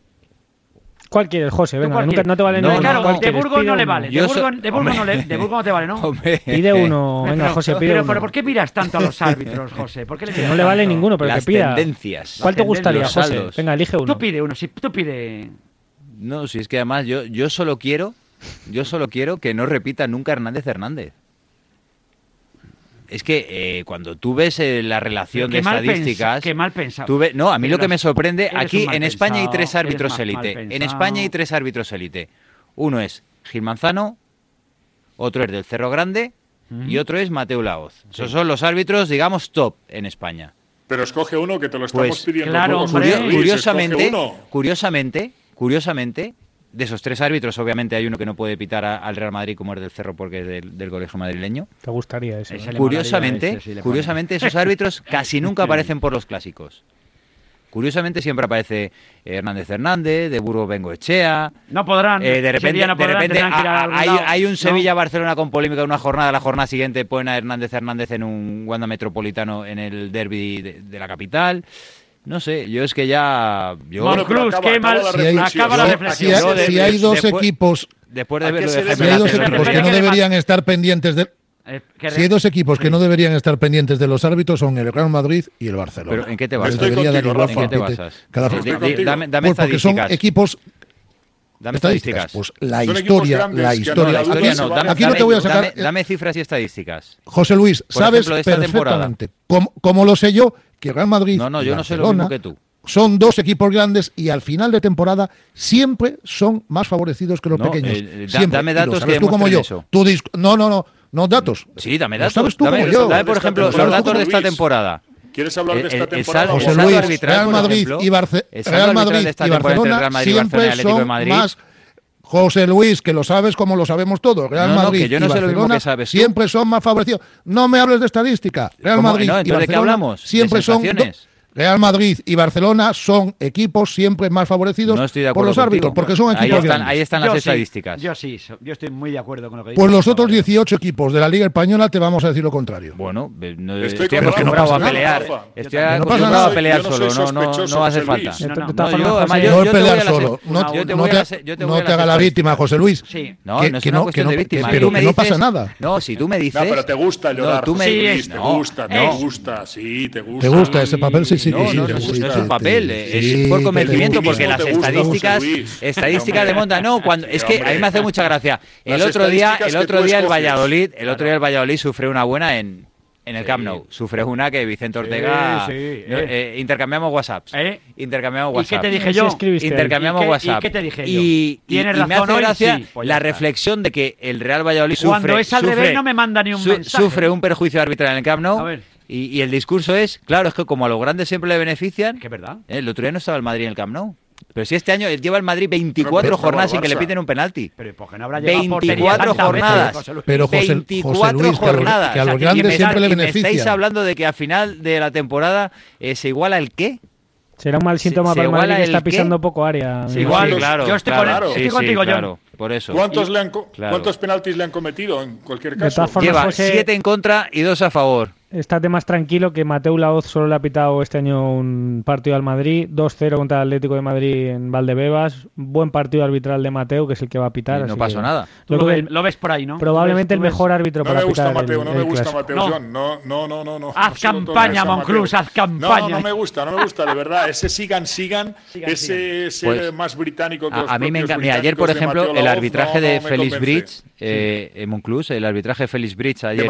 ¿Cuál quieres, José? Venga, nunca, no te vale no, Claro, de Burgos no le vale. De Burgos, de Burgos no, le, de Burgos no te vale, ¿no? Pide uno. Venga, José, pide pero, uno. Pero, ¿por qué miras tanto a los árbitros, José? ¿Por qué le (laughs) no le vale ninguno, pero Las que pida. tendencias. ¿Cuál te gustaría, José? Venga, elige uno. Tú pide uno, si tú pide... No, si es que además yo, yo solo quiero... Yo solo quiero que no repita nunca Hernández Hernández es que eh, cuando tú ves eh, la relación de estadísticas. Qué mal pensado. Tú no, a mí lo que me sorprende. Aquí en España hay tres árbitros élite. En España hay tres árbitros élite. Uno es Gil Manzano, otro es del Cerro Grande y otro es Mateo Laoz. Esos son los árbitros, digamos, top en España. Pero escoge uno que te lo estamos pues, pidiendo. Claro, curiosamente, curiosamente, curiosamente, de esos tres árbitros, obviamente hay uno que no puede pitar al Real Madrid como es del Cerro porque es del, colegio madrileño. Te gustaría eso. Curiosamente, curiosamente esos árbitros (laughs) casi nunca aparecen por los clásicos. Curiosamente siempre aparece Hernández Hernández, de Burgos Bengoechea. No podrán. Eh, de repente, de repente hay, un Sevilla-Barcelona con polémica en una jornada. La jornada siguiente ponen a Hernández Hernández en un Wanda Metropolitano en el derby de la capital. No sé, yo es que ya. Yo... Cruz, qué mal. Si acaba la reflexión. Si, hay dos equipos. Después de verlo Si hay dos equipos que no deberían estar pendientes de. Eh, si hay dos equipos que no deberían estar pendientes de los árbitros son el Real Madrid y el Barcelona. ¿Pero en qué te basas? ¿En qué te basas? dame, dame pues porque son equipos Dame estadísticas. Pues la historia, la historia. No, dame, aquí no te voy a sacar. Dame, cifras y estadísticas. José Luis, sabes perfectamente, como, como, lo sé yo, que Real Madrid no, no, yo no sé lo mismo que tú. son dos equipos grandes y al final de temporada siempre son más favorecidos que los pequeños. Eh, siempre. Dame datos que tú como yo. Eso. no, no, no, no datos. Sí, dame datos. Sabes tú dame, como yo. dame por ejemplo, los datos de esta temporada. ¿Quieres hablar de esta temporada? José Luis, Real Madrid y, Real Madrid y Barcelona siempre son más José Luis, que lo sabes como lo sabemos todos, Real Madrid y Barcelona siempre son más favorecidos. No me hables de estadística. Real Madrid y Barcelona hablamos? siempre son Real Madrid y Barcelona son equipos siempre más favorecidos por los árbitros, porque son equipos ahí están, ahí están las estadísticas. yo sí, yo estoy muy de acuerdo con lo que dices. Pues los otros 18 equipos de la Liga Española te vamos a decir lo contrario. Bueno, no, estoy, acostumbrado a pelear. Estoy acostumbrado a pelear solo, no, no, no hace falta. No, yo, es pelear solo. No te haga la víctima, José Luis. Sí. No, no es una cuestión de víctima. Pero que no pasa nada. No, si tú me dices... No, pero te gusta llorar, te gusta, te gusta, sí, te gusta. Te gusta ese papel, sí, sí, sí. No, no es un papel, es por convencimiento, porque las estadísticas, estadísticas de monta, no, cuando es que a mí me hace mucha gracia. (laughs) El otro día, el otro día el Valladolid, el otro día el Valladolid sufrió una buena en en el Camp Nou. Sufre una que Vicente Ortega. Sí, eh. Eh, intercambiamos WhatsApps. ¿Eh? Intercambiamos WhatsApp. ¿Y qué te dije yo? Intercambiamos WhatsApp. ¿Y qué te dije yo? Y, ¿Tienes razón me hace gracia pues la reflexión de que el Real Valladolid sufre. Cuando es al revés no me manda ni un mensaje. Sufre un perjuicio arbitral en el Camp Nou. A ver. Y, el discurso es, claro, es que como a los grandes siempre le benefician. Que verdad. el otro día no estaba el Madrid en el Camp Nou. Pero si este año lleva el Madrid 24 jornadas sin que le piten un penalti. Pero ¿por qué no habrá 24 jornadas. Pero José, 24 Luis, jornadas. Que a los, grandes siempre le benefician. estáis hablando de que a final de la temporada eh, se iguala el qué? Será un mal síntoma para el Madrid que está pisando poco área. Sí, igual, claro. Yo estoy, claro, estoy contigo, claro, Por eso. ¿Cuántos, le han, ¿Cuántos penaltis le han cometido en cualquier caso? Lleva 7 en contra y 2 a favor estate más tranquilo que Mateo Laoz solo le ha pitado este año un partido al Madrid, 2-0 contra el Atlético de Madrid en Valdebebas, buen partido arbitral de Mateo, que es el que va a pitar. no pasó nada. Lo, ves por ahí, ¿no? Probablemente el mejor árbitro no para pitar. Mateo, no me gusta Mateo, no. no, no, no, no, Haz campaña, Monclus, haz campaña. No, no me gusta, no me gusta, de verdad. Ese sigan, sigan, ese, ese pues, más británico que a, los a mí me encanta. Ayer, por ejemplo, el arbitraje de Félix Bridge, eh, Monclus, el arbitraje de Félix Bridge ayer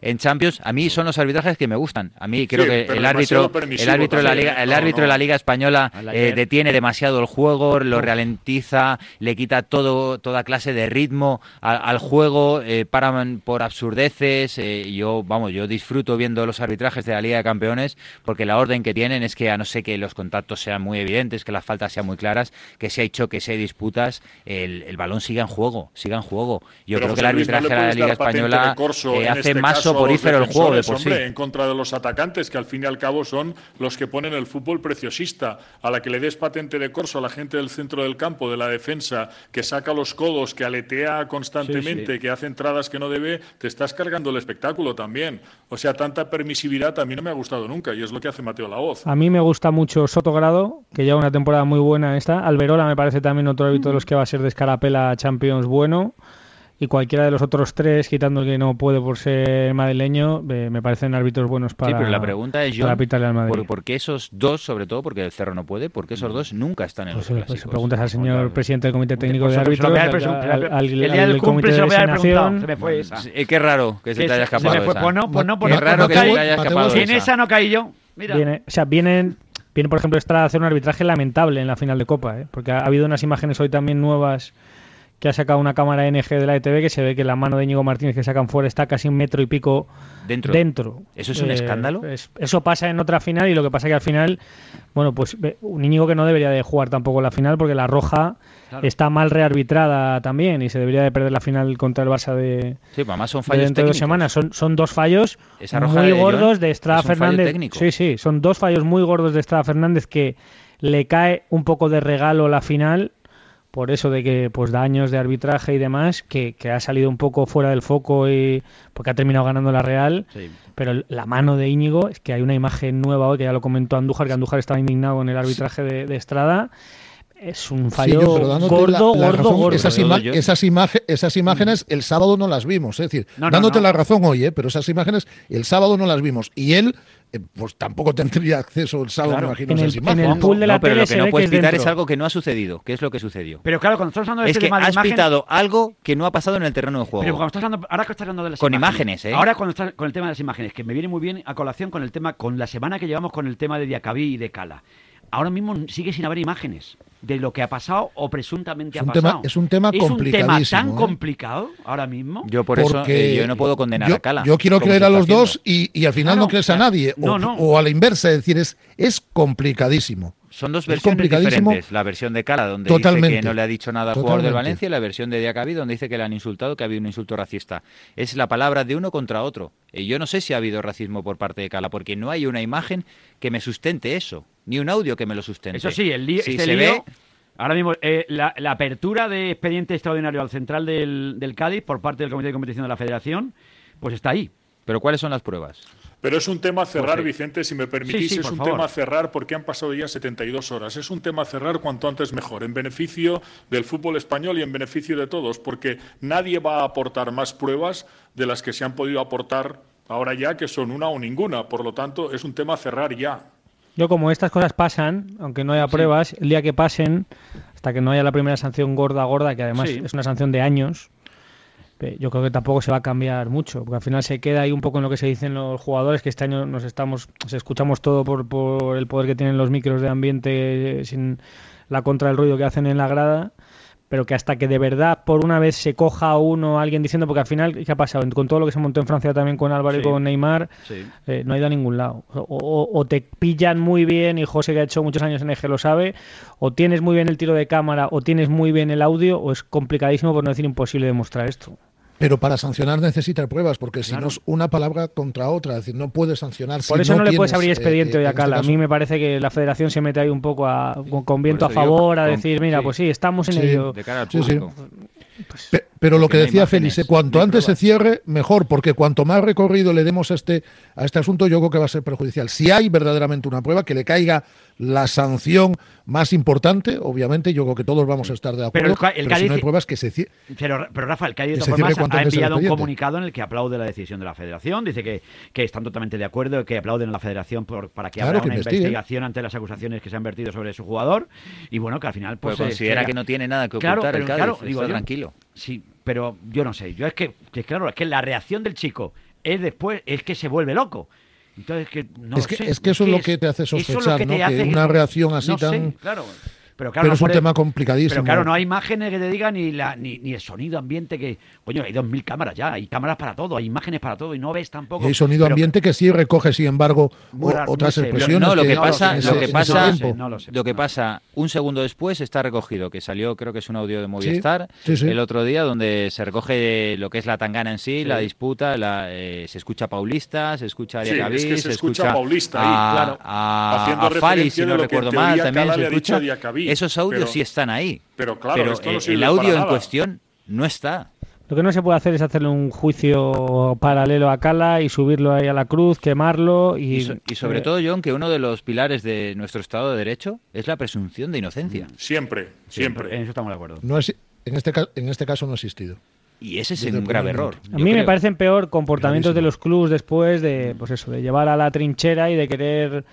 en Champions, a mí son los arbitrajes que me gustan. A mí creo que el árbitro, el árbitro de la liga, el árbitro de la liga española eh, detiene demasiado el juego, lo ralentiza, le quita todo, toda clase de ritmo al, juego, eh, paran por absurdeces. Eh, yo, vamos, yo disfruto viendo los arbitrajes de la Liga de Campeones porque la orden que tienen es que a no ser que los contactos sean muy evidentes, que las faltas sean muy claras, que si hay choques, si hay disputas, el, balón siga en juego, siga en juego. Yo creo que el arbitraje de la Liga española hace este más soporífero el juego de por sí. En contra de los atacantes, que al fin y al cabo son los que ponen el fútbol preciosista. A la que le des patente de corso a la gente del centro del campo, de la defensa, que saca los codos, que aletea constantemente, que hace entradas que no debe, te estás cargando el espectáculo también. O sea, tanta permisividad a mí no me ha gustado nunca y es lo que hace Mateo Laoz. A mí me gusta mucho Sotogrado, que lleva una temporada muy buena esta. Alberola me parece también otro hábito de los que va a ser de escarapela Champions bueno y cualquiera de los otros tres, quitando el que no puede por ser madrileño, me parecen árbitros buenos para. Sí, pero la pregunta es yo, al Madrid. ¿por, qué esos dos, sobre todo porque el Cerro no puede, por qué esos dos nunca están en pues, los pues, preguntas al señor presidente del Comité Técnico de Árbitros, al, el día del comité de designación. Se me fue esa. qué raro que se te haya escapado. Pues no, pues no, pues no. Qué raro que se te haya escapado. En esa no caí yo. Mira. Viene, o sea, vienen Viene, por ejemplo, Estrada a hacer un arbitraje lamentable en la final de Copa, ¿eh? porque ha, habido unas imágenes hoy también nuevas que ha sacado una cámara NG de la ETV que se ve que la mano de Íñigo Martínez que sacan fuera está casi un metro y pico dentro. dentro. ¿Eso es un eh, escándalo? eso pasa en otra final y lo que pasa que al final, bueno, pues un Íñigo que no debería de jugar tampoco la final porque la roja está mal rearbitrada también y se debería de perder la final contra el Barça de, sí, además son fallos de dos semanas. Son, son dos fallos muy gordos de Estrada Fernández. Sí, sí, son dos fallos muy gordos de Estrada Fernández que le cae un poco de regalo la final por eso de que pues daños de arbitraje y demás que, ha salido un poco fuera del foco y porque ha terminado ganando la Real pero la mano de Íñigo es que hay una imagen nueva hoy que ya lo comentó Andújar que Andújar estaba indignado con el arbitraje de, Estrada es un fallo gordo, gordo, gordo. Esas, esas, imágenes el sábado no las vimos, es decir, dándote la razón hoy, ¿eh? pero esas imágenes el sábado no las vimos. Y él pues tampoco tendría acceso el sábado, me imagino, en el, en el pool de la no, pero lo que no puedes pitar es algo que no ha sucedido. ¿Qué es lo que sucedió? Pero claro, cuando estamos hablando de es este que has pitado algo que no ha pasado en el terreno de juego. Pero cuando estás hablando, ahora que estás hablando de las con imágenes, ¿eh? Ahora cuando estás con el tema de las imágenes, que me viene muy bien a colación con el tema, con la semana que llevamos con el tema de Diacabí y de Cala. Ahora mismo sigue sin haber imágenes de lo que ha pasado o presuntamente ha pasado. es un tema complicadísimo. ¿Es un tema tan ¿eh? complicado ahora mismo? Yo por eso eh, yo no puedo condenar a Cala. Yo quiero creer a los dos y, al final no, crees a nadie. O, o, a la inversa, es decir, es, es complicadísimo. Son dos versiones diferentes. La versión de Cala, donde dice que no le ha dicho nada al jugador del Valencia, y la versión de Diacabí, donde dice que le han insultado, que ha habido un insulto racista. Es la palabra de uno contra otro. Y yo no sé si ha habido racismo por parte de Cala, porque no hay una imagen que me sustente eso, ni un audio que me lo sustente. Eso sí, el lío, este se ve... Ahora mismo, eh, la, apertura de expediente extraordinario al central del, del Cádiz por parte del Comité de Competición de la Federación, pues está ahí. ¿Pero cuáles son las pruebas? Pero es un tema cerrar, Vicente, si me permitís, es un tema cerrar porque han pasado ya 72 horas. Es un tema cerrar cuanto antes mejor, en beneficio del fútbol español y en beneficio de todos, porque nadie va a aportar más pruebas de las que se han podido aportar ahora ya, que son una o ninguna. Por lo tanto, es un tema cerrar ya. Yo como estas cosas pasan, aunque no haya pruebas, el día que pasen, hasta que no haya la primera sanción gorda, gorda, que además es una sanción de años, yo creo que tampoco se va a cambiar mucho, porque al final se queda ahí un poco en lo que se dicen los jugadores, que este año nos estamos, escuchamos todo por, por el poder que tienen los micros de ambiente sin la contra del ruido que hacen en la grada pero que hasta que de verdad por una vez se coja a uno alguien diciendo, porque al final, ¿qué ha pasado? Con todo lo que se montó en Francia también con Álvaro y con Neymar, eh, no ha ido a ningún lado. O, te pillan muy bien, y José que ha hecho muchos años en Eje lo sabe, o tienes muy bien el tiro de cámara, o tienes muy bien el audio, o es complicadísimo, por no decir imposible, demostrar esto. Pero para sancionar necesita pruebas, porque si no es una palabra contra otra, es decir, no puedes sancionar. Por eso no, le puedes abrir expediente hoy a Cala. a mí me parece que la federación se mete ahí un poco con, viento a favor, a decir, mira, pues sí, estamos en ello. De cara al público. Pues, pero lo que decía Félix, cuanto antes se cierre, mejor, porque cuanto más recorrido le demos a este, a este asunto, yo creo que va a ser perjudicial. Si hay verdaderamente una prueba, que le caiga la sanción más importante, obviamente, yo creo que todos vamos a estar de acuerdo. Pero, el, si no hay pruebas que se cierre. Pero, pero Rafa, el Cádiz ha enviado un comunicado en el que aplaude la decisión de la Federación, dice que, que están totalmente de acuerdo, que aplauden a la Federación por, para que haga una investigación ante las acusaciones que se han vertido sobre su jugador, y bueno, que al final pues, pues considera que no tiene nada que ocultar el Cádiz, digo, tranquilo. Sí, pero yo no sé. Yo es que, claro, es que la reacción del chico es después, es que se vuelve loco. Entonces, que no es, que, es que eso es lo que te hace sospechar, ¿no? que una reacción así tan. claro. Pero, claro, es un tema complicadísimo. Pero claro, no hay imágenes que te digan ni, la, ni, ni el sonido ambiente que... Coño, hay dos mil cámaras ya, hay cámaras para todo, hay imágenes para todo y no ves tampoco... hay sonido ambiente que sí recoge, sin embargo, otras expresiones. No, lo que, pasa, lo que pasa, lo que pasa, un segundo después está recogido, que salió, creo que es un audio de Movistar, el otro día, donde se recoge lo que es la tangana en sí, la disputa, la, eh, se escucha Paulista, se escucha a se, escucha, Paulista ahí, claro. a, Fali, si no recuerdo mal, también se escucha... Esos audios sí están ahí. Pero claro, el audio en cuestión no está. Lo que no se puede hacer es hacerle un juicio paralelo a Cala y subirlo ahí a la cruz, quemarlo y... Y, sobre todo, John, que uno de los pilares de nuestro Estado de Derecho es la presunción de inocencia. Siempre, siempre. En eso estamos de acuerdo. No es, en, este, en este caso no ha existido. Y ese es un grave error. A mí me parecen peor comportamientos de los clubes después de, pues eso, de llevar a la trinchera y de querer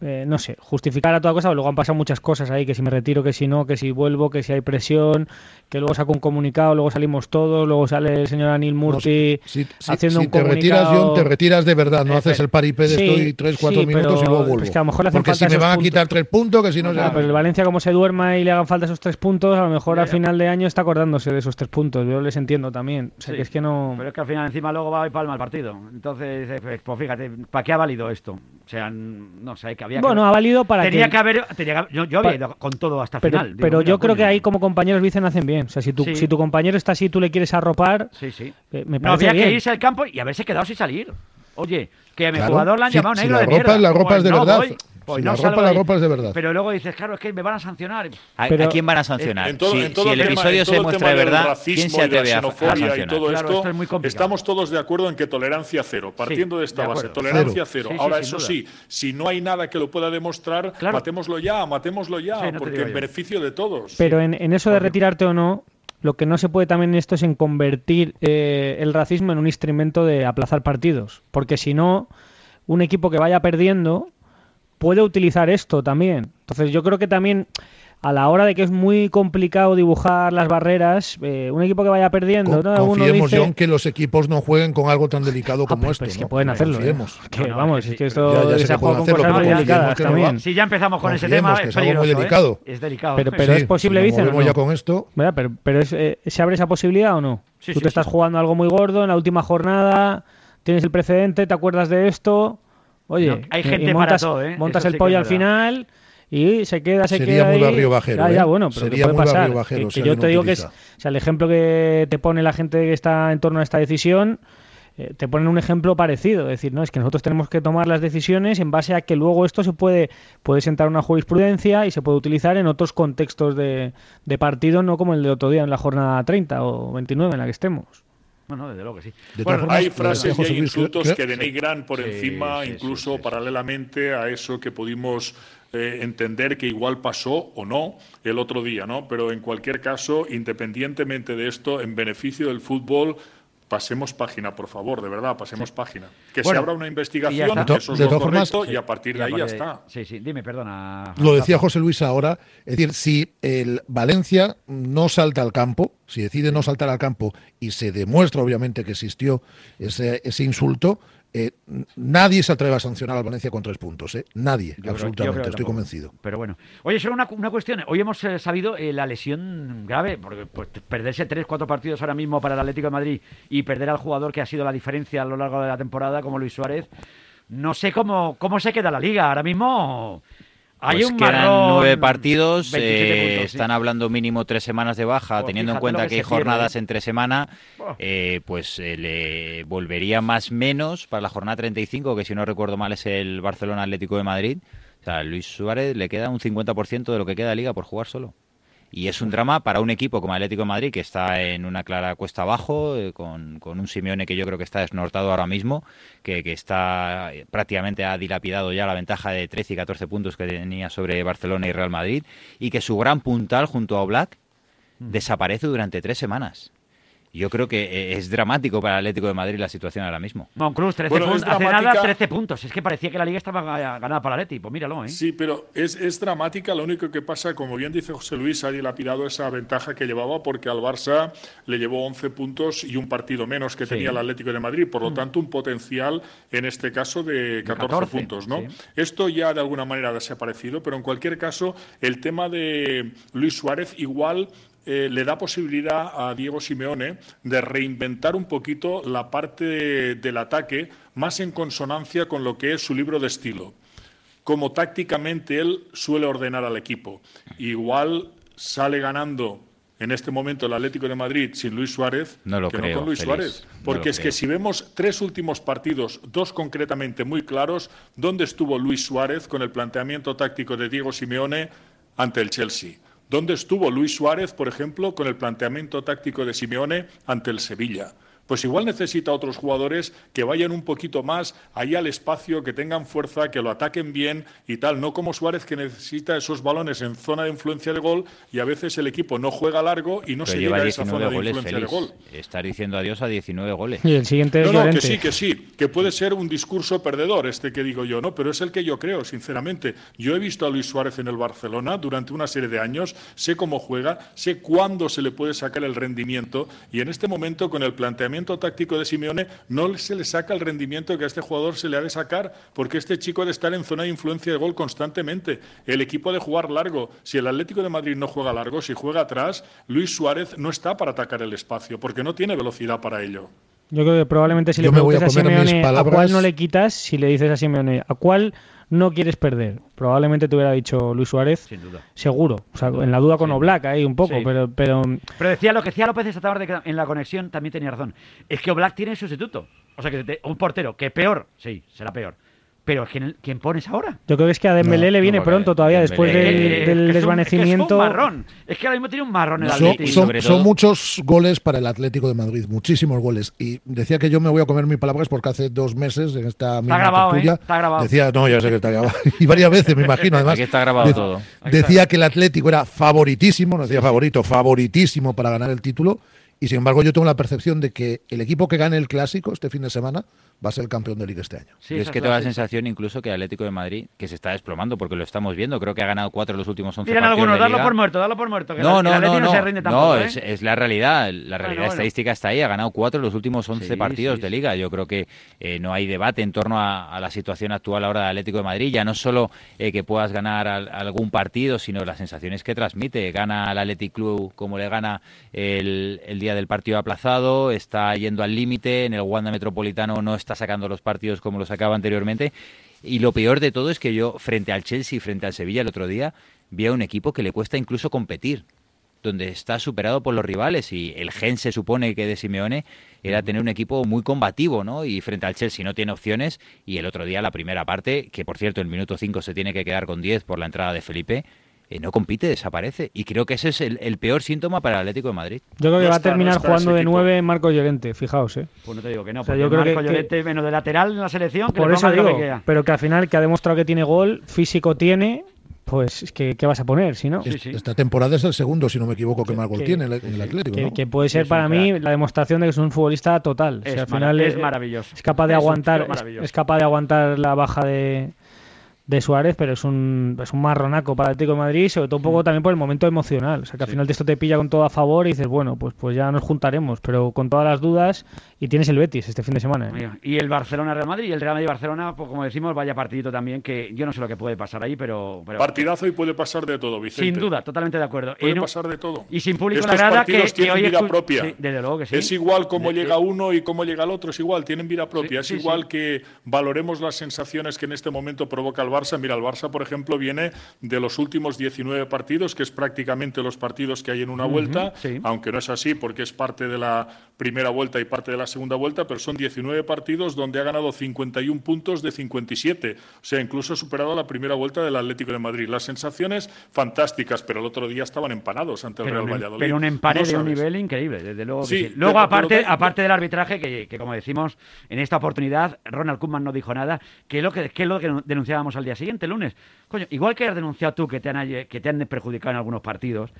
eh, no sé, justificar a toda cosa, luego han pasado muchas cosas ahí, que si me retiro, que si no, que si vuelvo, que si hay presión, que luego saco un comunicado, luego salimos todos, luego sale el señor Anil Murti haciendo un te retiras, John, te retiras de verdad, no haces el paripé de estoy 3, 4 minutos y luego vuelvo. que a lo mejor Porque si me van a quitar tres puntos, que si no... pero el Valencia como se duerma y le hagan falta esos tres puntos, a lo mejor al final de año está acordándose de esos tres puntos, yo les entiendo también. O sea, que es que no... Pero es que al final encima luego va y palma el partido. Entonces, pues, pues fíjate, ¿para qué ha valido esto? O sea, no sé, que había... Bueno, ha valido tenía que, haber. yo, había ido con todo hasta pero, final. pero yo creo que ahí, como compañeros, dicen hacen bien. O sea, si tu, si tu compañero está así tú le quieres arropar. Sí, sí. Eh, me parece no había que irse al campo y haberse quedado sin salir. Oye, que a mi jugador le han llamado negro de mierda. La ropa es de verdad. Pues no la ropa, la ropa es de verdad. Pero luego dices, claro, es que me van a sancionar. ¿A, quién van a sancionar? si, el, episodio se muestra de verdad, ¿quién se atreve a, sancionar? Y todo esto, estamos todos de acuerdo en que tolerancia cero, partiendo de esta base, tolerancia cero. Ahora, eso sí, si no hay nada que lo pueda demostrar, matémoslo ya, matémoslo ya, porque en beneficio de todos. Pero en eso de retirarte o no, lo que no se puede también en esto es en convertir eh, el racismo en un instrumento de aplazar partidos, porque si no, un equipo que vaya perdiendo puede utilizar esto también. Entonces yo creo que también a la hora de que es muy complicado dibujar las barreras, eh, un equipo que vaya perdiendo. ¿no? Confiemos, John, que los equipos no jueguen con algo tan delicado ah, como esto. Es que pueden hacerlo. ¿eh? Que, vamos, es que esto ya, se, con cosas muy delicadas también. Si ya empezamos con ese tema, es, algo muy delicado. Es delicado. Pero, pero es posible, si no ya con esto. Pero, pero eh, ¿se abre esa posibilidad o no? Tú te estás jugando algo muy gordo en la última jornada, tienes el precedente, te acuerdas de esto. Oye, hay gente montas, para todo, ¿eh? montas el pollo al final y se queda, se Sería queda muy ahí. barrio bajero, ya, ¿eh? bueno, pero Sería que puede muy pasar. barrio bajero Que- yo te digo que es, o sea, el ejemplo que te pone la gente que está en torno a esta decisión eh, te ponen un ejemplo parecido, es decir, no es que nosotros tenemos que tomar las decisiones en base a que luego esto se puede puede sentar una jurisprudencia y se puede utilizar en otros contextos de, de partido, no como el de otro día en la jornada 30 o 29 en la que estemos. Bueno, desde luego que sí. De Bueno, formas, Hay frases y hay insultos creo- que denigran por Sí, encima, sí, incluso sí, sí. paralelamente a eso que pudimos eh, entender que igual pasó o no el otro día, ¿no? Pero en cualquier caso, independientemente de esto, en beneficio del fútbol, pasemos página, por favor, de verdad, pasemos página. Que Bueno, se abra una investigación, está. eso es De lo todas formas- correcto, y a partir de ahí ya está. Sí, sí, dime, perdona. Lo decía José Luis ahora, es decir, si el Valencia no salta al campo, si decide no saltar al campo y se demuestra obviamente que existió ese, ese insulto, eh, nadie se atreve a sancionar al Valencia con tres puntos, ¿eh? Nadie, Yo absolutamente, creo estoy convencido. Pero bueno. Oye, solo una, una cuestión. Hoy hemos eh, sabido eh, la lesión grave, porque pues, perderse tres, cuatro partidos ahora mismo para el Atlético de Madrid y perder al jugador que ha sido la diferencia a lo largo de la temporada, como Luis Suárez. No sé cómo, cómo se queda la liga. Ahora mismo hay Pues un quedan marrón, nueve partidos, 27 eh, puntos, sí. están hablando mínimo tres semanas de baja, teniendo en cuenta que que hay se pierde, jornadas ¿eh? entre semana, eh, pues eh, le volvería más menos para la jornada 35, que si no recuerdo mal es el Barcelona Atlético de Madrid. O sea, Luis Suárez le queda un 50% de lo que queda de liga por jugar solo. Y es un drama para un equipo como Atlético de Madrid, que está en una clara cuesta abajo, eh, con, con un Simeone que yo creo que está desnortado ahora mismo, que, que está eh, prácticamente ha dilapidado ya la ventaja de 13 y 14 puntos que tenía sobre Barcelona y Real Madrid, y que su gran puntal junto a Oblak desaparece durante tres semanas. Yo creo que eh, es dramático para el Atlético de Madrid la situación ahora mismo. Monclús, 13 Bueno, es puntos. Hace nada, 13 puntos. Es que parecía que la liga estaba ga- ganada para el Atleti. Pues míralo, ¿eh? Sí, pero es, es dramática. Lo único que pasa, como bien dice José Luis, ha dilapidado esa ventaja que llevaba porque al Barça le llevó 11 puntos y un partido menos que Sí. tenía el Atlético de Madrid. Por lo tanto, un potencial, en este caso, de 14, 14, puntos. ¿no? sí. Esto ya de alguna manera ha desaparecido, pero en cualquier caso, el tema de Luis Suárez igual eh, le da posibilidad a Diego Simeone de reinventar un poquito la parte de- del ataque más en consonancia con lo que es su libro de estilo como tácticamente él suele ordenar al equipo. Igual sale ganando en este momento el Atlético de Madrid sin Luis Suárez No lo que creo, no con Luis Suárez. Porque es que si vemos tres últimos partidos, dos concretamente muy claros, ¿dónde estuvo Luis Suárez con el planteamiento táctico de Diego Simeone ante el Chelsea? ¿Dónde estuvo Luis Suárez, por ejemplo, con el planteamiento táctico de Simeone ante el Sevilla? Pues igual necesita otros jugadores que vayan un poquito más ahí al espacio, que tengan fuerza, que lo ataquen bien y tal. No como Suárez que necesita esos balones en zona de influencia de gol y a veces el equipo no juega largo y no Pero se lleva llega a esa 19 zona de goles, influencia de Félix. gol. Estar diciendo adiós a 19 goles. Y el siguiente es No, no, que sí, que sí, que puede ser un discurso perdedor este que digo yo, ¿no? Pero es el que yo creo, sinceramente. Yo he visto a Luis Suárez en el Barcelona durante una serie de años, sé cómo juega, sé cuándo se le puede sacar el rendimiento y en este momento con el planteamiento táctico de Simeone no se le saca el rendimiento que a este jugador se le ha de sacar porque este chico ha de estar en zona de influencia de gol constantemente. El equipo ha de jugar largo. Si el Atlético de Madrid no juega largo, si juega atrás, Luis Suárez no está para atacar el espacio porque no tiene velocidad para ello. Yo creo que probablemente si Yo le a preguntas a, mis Simeone a cuál no le quitas, si le dices a Simeone a cuál no quieres perder, probablemente te hubiera dicho Luis Suárez, Sin duda. seguro. O sea, en la duda con Sí. Oblak ahí un poco, Sí. pero, pero Pero decía lo que decía López esta tarde en la conexión también tenía razón. Es que Oblak tiene sustituto. O sea, que te- un portero que peor, sí, será peor. Pero ¿quién, quién pones ahora? yo creo que es que a Dembélé No, le viene no, pronto todavía Dembélé- después del, del es que es un- desvanecimiento. Es, que es un marrón. Es que ahora mismo tiene un marrón el Son, Atlético. son- son todo- muchos goles para el Atlético de Madrid, muchísimos goles. Y decía que yo me voy a comer mis palabras porque hace dos meses en esta misma grabado, tertulia, ¿eh? Está grabado. decía, no, ya sé que está grabado. (laughs) y varias veces, me imagino, además. Aquí está grabado de- todo. Decía que el Atlético era favoritísimo, no decía favorito, favoritísimo para ganar el título. Y sin embargo, yo tengo la percepción de que el equipo que gane el clásico este fin de semana va a ser el campeón de liga este año. Sí, es que tengo la sensación incluso que Atlético de Madrid, que se está desplomando, porque lo estamos viendo, creo que ha ganado cuatro de los últimos 11 Miren partidos algunos, de darlo Liga. por muerto, darlo por muerto. Que No, el- no, el no, no, se rinde no, tampoco, ¿eh? es, es la realidad, la realidad bueno. estadística está ahí, ha ganado cuatro de los últimos 11 Sí, partidos sí, de liga. Yo creo que eh, no hay debate en torno a, a la situación actual ahora del Atlético de Madrid, ya no solo eh, que puedas ganar al- algún partido, sino las sensaciones que transmite. Gana al Athletic Club como le gana el, el día del partido aplazado, está yendo al límite, en el Wanda Metropolitano no está sacando los partidos como los sacaba anteriormente. Y lo peor de todo es que yo, frente al Chelsea y frente al Sevilla el otro día, vi a un equipo que le cuesta incluso competir donde está superado por los rivales y el gen se supone que de Simeone era tener un equipo muy combativo, ¿no? Y frente al Chelsea no tiene opciones y el otro día la primera parte, que por cierto el minuto 5 se tiene que quedar con 10 por la entrada de Felipe, eh, no compite, desaparece. Y creo que ese es el, peor síntoma para el Atlético de Madrid. Yo creo que va a terminar jugando de 9 Marco Llorente, fijaos, ¿eh? Pues no te digo que no, yo creo Marco Llorente menos de lateral en la selección, por eso digo, pero que al final que ha demostrado que tiene gol, físico tiene, pues ¿qué, vas a poner si no? Esta temporada es el segundo, si no me equivoco, que más gol tiene en el, Atlético. Que, puede ser para mí la demostración de que es un futbolista total. al final es, maravilloso. Es capaz de aguantar, es, capaz de aguantar la baja de, de Suárez, pero es un, es un marronaco para el Atlético de Madrid, sobre todo un poco también por el momento emocional. O sea, que al final de esto te pilla con todo a favor y dices, bueno, pues, pues ya nos juntaremos, pero con todas las dudas y tienes el Betis este fin de semana. ¿eh? Y el Barcelona-Real Madrid y el Real Madrid-Barcelona, pues como decimos, vaya partidito también, que yo no sé lo que puede pasar ahí, pero... Partidazo y puede pasar de todo, Vicente. Sin duda, totalmente de acuerdo. Puede pasar de todo. Y sin público la grada que, tienen vida propia. desde luego que sí. Es igual cómo llega uno y cómo llega el otro, es igual, tienen vida propia. es igual que valoremos las sensaciones que en este momento provoca el Barça. Mira, el Barça, por ejemplo, viene de los últimos 19 partidos, que es prácticamente los partidos que hay en una vuelta, aunque no es así porque es parte de la primera vuelta y parte de la segunda vuelta, pero son 19 partidos donde ha ganado 51 puntos de 57. O sea, incluso ha superado la primera vuelta del Atlético de Madrid. Las sensaciones fantásticas, pero el otro día estaban empanados ante el Real Valladolid. Pero un empane de un nivel increíble, desde luego. Sí, Luego, aparte, aparte del arbitraje, que, como decimos, en esta oportunidad, Ronald Koeman no dijo nada, que es lo que, que, es lo que denunciábamos al día siguiente, lunes. Coño, igual que has denunciado tú que te han, que te han perjudicado en algunos partidos,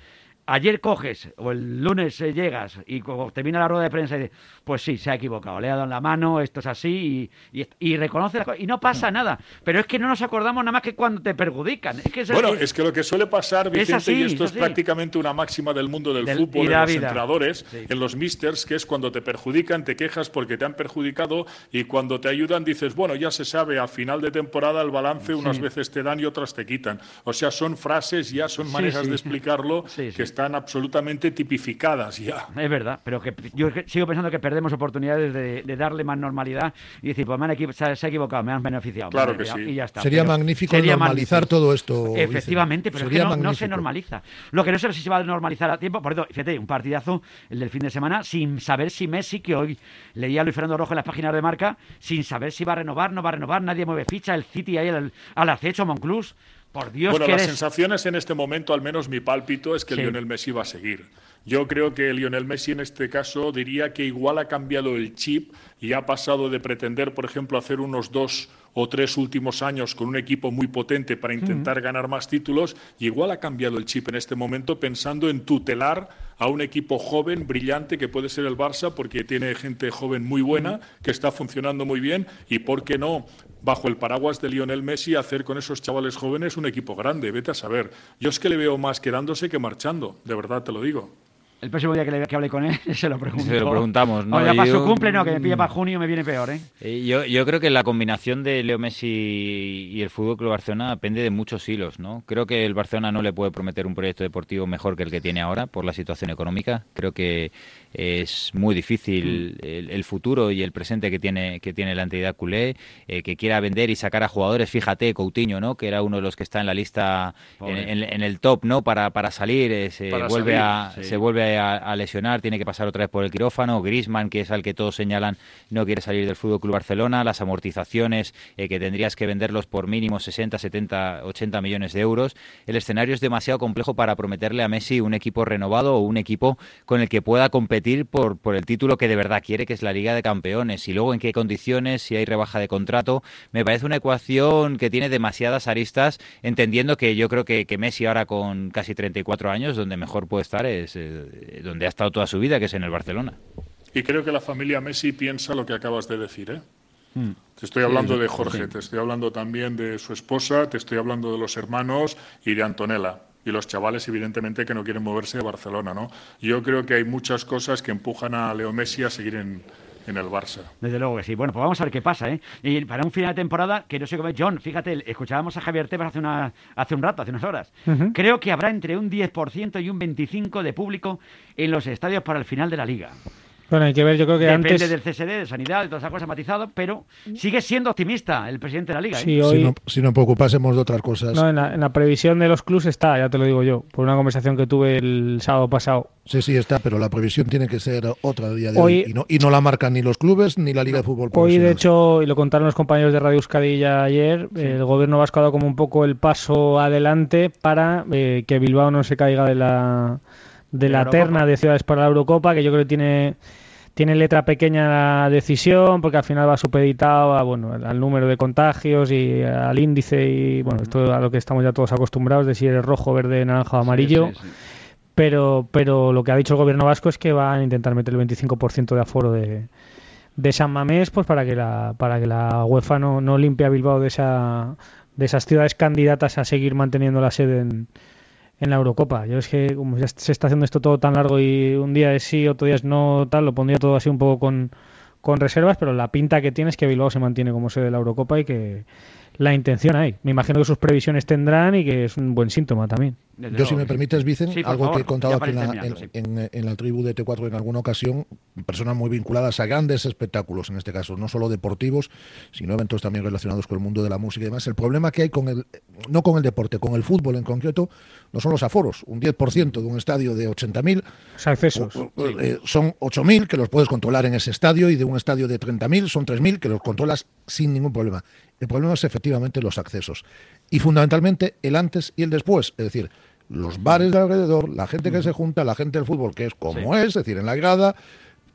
ayer coges o el lunes eh, llegas y termina la rueda de prensa y dices, pues sí, se ha equivocado, le ha dado en la mano, esto es así y, y, reconoce y no pasa nada. Pero es que no nos acordamos nada más que cuando te perjudican. bueno, es, que lo que suele pasar, Vicente, y esto es, prácticamente una máxima del mundo del, fútbol, en los entrenadores, en los misters, que es cuando te perjudican, te quejas porque te han perjudicado y cuando te ayudan dices, bueno, ya se sabe, a final de temporada el balance unas veces te dan y otras te quitan. O sea, son frases, ya son maneras de explicarlo que están están absolutamente tipificadas ya. Es verdad, pero que yo sigo pensando que perdemos oportunidades de, darle más normalidad y decir, pues me han se, ha equivocado, me han beneficiado. Claro que sí. Y ya está. Sería magnífico normalizar todo esto. Efectivamente, pero es que no, se normaliza. Lo que no sé si se va a normalizar a tiempo, por cierto, fíjate, un partidazo, el del fin de semana, sin saber si Messi, que hoy leía a Luis Fernando Rojo en las páginas de marca, sin saber si va a renovar, no va a renovar, nadie mueve ficha, el City ahí al, al acecho, Monclús. Por Dios, bueno, las sensaciones en este momento, al menos mi pálpito, es que Lionel Messi va a seguir. Yo creo que Lionel Messi en este caso diría que igual ha cambiado el chip y ha pasado de pretender, por ejemplo, hacer unos dos o tres últimos años con un equipo muy potente para intentar ganar más títulos, y igual ha cambiado el chip en este momento pensando en tutelar a un equipo joven, brillante, que puede ser el Barça, porque tiene gente joven muy buena, que está funcionando muy bien, y por qué no, bajo el paraguas de Lionel Messi, hacer con esos chavales jóvenes un equipo grande, vete a saber. Yo es que le veo más quedándose que marchando, de verdad te lo digo. El próximo día que, le, que hable con él (laughs) se lo pregunto. Se lo preguntamos, ¿no? para su cumple, no, que me pilla para junio me viene peor, ¿eh? ¿eh? Yo, yo creo que la combinación de Leo Messi y el Fútbol Club Barcelona depende de muchos hilos, ¿no? Creo que el Barcelona no le puede prometer un proyecto deportivo mejor que el que tiene ahora por la situación económica. Creo que es muy difícil mm. el, futuro y el presente que tiene que tiene la entidad culé, eh, que quiera vender y sacar a jugadores. Fíjate, Coutinho, ¿no? Que era uno de los que está en la lista en, el top, ¿no? Para, para salir, eh, se, vuelve a, se vuelve a, lesionar, tiene que pasar otra vez por el quirófano. Griezmann, que es al que todos señalan, no quiere salir del Fútbol Club Barcelona. Las amortizaciones eh, que tendrías que venderlos por mínimo 60, 70, 80 millones de euros. El escenario es demasiado complejo para prometerle a Messi un equipo renovado o un equipo con el que pueda competir por, por el título que de verdad quiere, que es la Liga de Campeones, y luego en qué condiciones, si hay rebaja de contrato. Me parece una ecuación que tiene demasiadas aristas, entendiendo que yo creo que, que Messi ahora con casi 34 años, donde mejor puede estar es eh, donde ha estado toda su vida, que es en el Barcelona. Y creo que la familia Messi piensa lo que acabas de decir, ¿eh? Hmm. Te estoy hablando de Jorge, te estoy hablando también de su esposa, te estoy hablando de los hermanos y de Antonella y los chavales evidentemente que no quieren moverse de Barcelona, ¿no? Yo creo que hay muchas cosas que empujan a Leo Messi a seguir en, en el Barça. Desde luego que sí. Bueno, pues vamos a ver qué pasa, ¿eh? Y para un final de temporada, que no sé cómo es, John, fíjate, escuchábamos a Javier Tebas hace, una, hace un rato, hace unas horas. Creo que habrá entre un 10% y un 25% de público en los estadios para el final de la liga. Bueno, hay que ver, yo creo que Depende antes... del CSD, de Sanidad, de todas esas cosas matizado, pero sigue siendo optimista el presidente de la Liga. ¿eh? si, no, si nos preocupásemos de otras cosas. No, en la, previsión de los clubes está, ya te lo digo yo, por una conversación que tuve el sábado pasado. Sí, sí, está, pero la previsión tiene que ser otra día de hoy, y, no, y no la marcan ni los clubes ni la Liga de Fútbol Hoy, de hecho, y lo contaron los compañeros de Radio Euskadilla ayer, el gobierno vasco ha dado como un poco el paso adelante para eh, que Bilbao no se caiga de la, de la terna de ciudades para la Eurocopa, que yo creo que tiene tiene letra pequeña la decisión porque al final va supeditado a, bueno, al número de contagios y al índice y bueno, esto a lo que estamos ya todos acostumbrados de si eres rojo, verde, naranja o amarillo. Pero, pero lo que ha dicho el gobierno vasco es que va a intentar meter el 25% de aforo de, de San Mamés pues para que la para que la UEFA no, no limpie a Bilbao de esa de esas ciudades candidatas a seguir manteniendo la sede en, en la Eurocopa. Yo es que como ya se está haciendo esto todo tan largo y un día es sí, otro día es no, tal, lo pondría todo así un poco con, con reservas, pero la pinta que tiene es que Bilbao se mantiene como sede de la Eurocopa y que la intención hay. Me imagino que sus previsiones tendrán y que es un buen síntoma también. Yo, si me permites, Vicen, algo que he contado aquí en la, tribu de T4 en alguna ocasión, personas muy vinculadas a grandes espectáculos, en este caso, no solo deportivos, sino eventos también relacionados con el mundo de la música y demás. El problema que hay con el, no con el deporte, con el fútbol en concreto, no son los aforos. Un 10% de un estadio de 80.000 accesos. Eh, son 8.000 que los puedes controlar en ese estadio y de un estadio de 30.000 son 3.000 que los controlas sin ningún problema. El problema es efectivamente los accesos y fundamentalmente el antes y el después, es decir, los bares de alrededor, la gente que se junta, la gente del fútbol, que es como es, es decir, en la grada,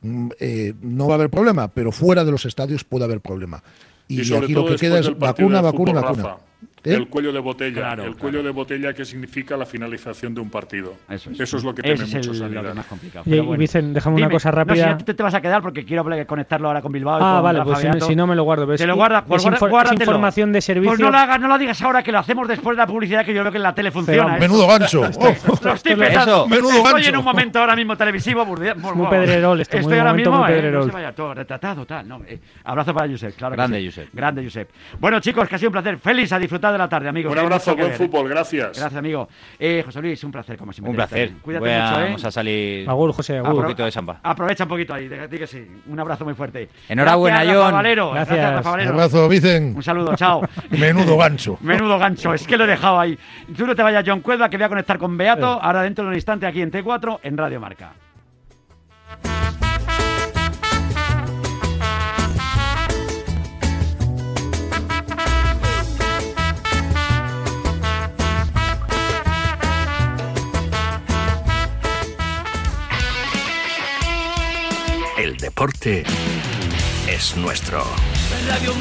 mm, eh, no va a haber problema, pero fuera de los estadios puede haber problema. Y, aquí lo que queda es vacuna, vacuna, vacuna. ¿Eh? El cuello de botella, el cuello de botella que significa la finalización de un partido. Eso es, lo que tiene mucho más complicado. Y, bueno. déjame una cosa rápida. No, si tú te vas a quedar porque quiero conectarlo ahora con Bilbao. Ah, vale, pues si, no me lo guardo. Te lo guarda, pues información de servicio. Pues no lo, hagas, no lo digas ahora que lo hacemos después de la publicidad que yo creo que en la tele funciona. menudo (laughs) gancho. Estoy menudo gancho. Estoy en un momento ahora mismo televisivo. Muy pedrerol. Estoy ahora mismo. Eh, no se vaya todo retratado, tal. Eh, abrazo para Josep, claro. Grande, Josep. Grande, Josep. Bueno, chicos, que ha sido un placer. Feliz a disfrutar de la tarde, amigos. Un abrazo, buen fútbol, gracias. Gracias, amigo. Eh, José Luis, un placer, como siempre. Un placer. Cuídate mucho, ¿eh? Vamos a salir. Agur, José, agur. Un poquito de samba. Aprovecha un poquito ahí, que sí. Un abrazo muy fuerte. Enhorabuena, John. Valero. Gracias. Gracias Un abrazo, Vicen. Un saludo, chao. (laughs) Menudo gancho. Menudo gancho, es que lo he dejado ahí. Tú no te vayas, John Cuelva, que voy a conectar con Beato, ahora dentro de un instante aquí en T4, en Radio Marca. Deporte es nuestro. Radio.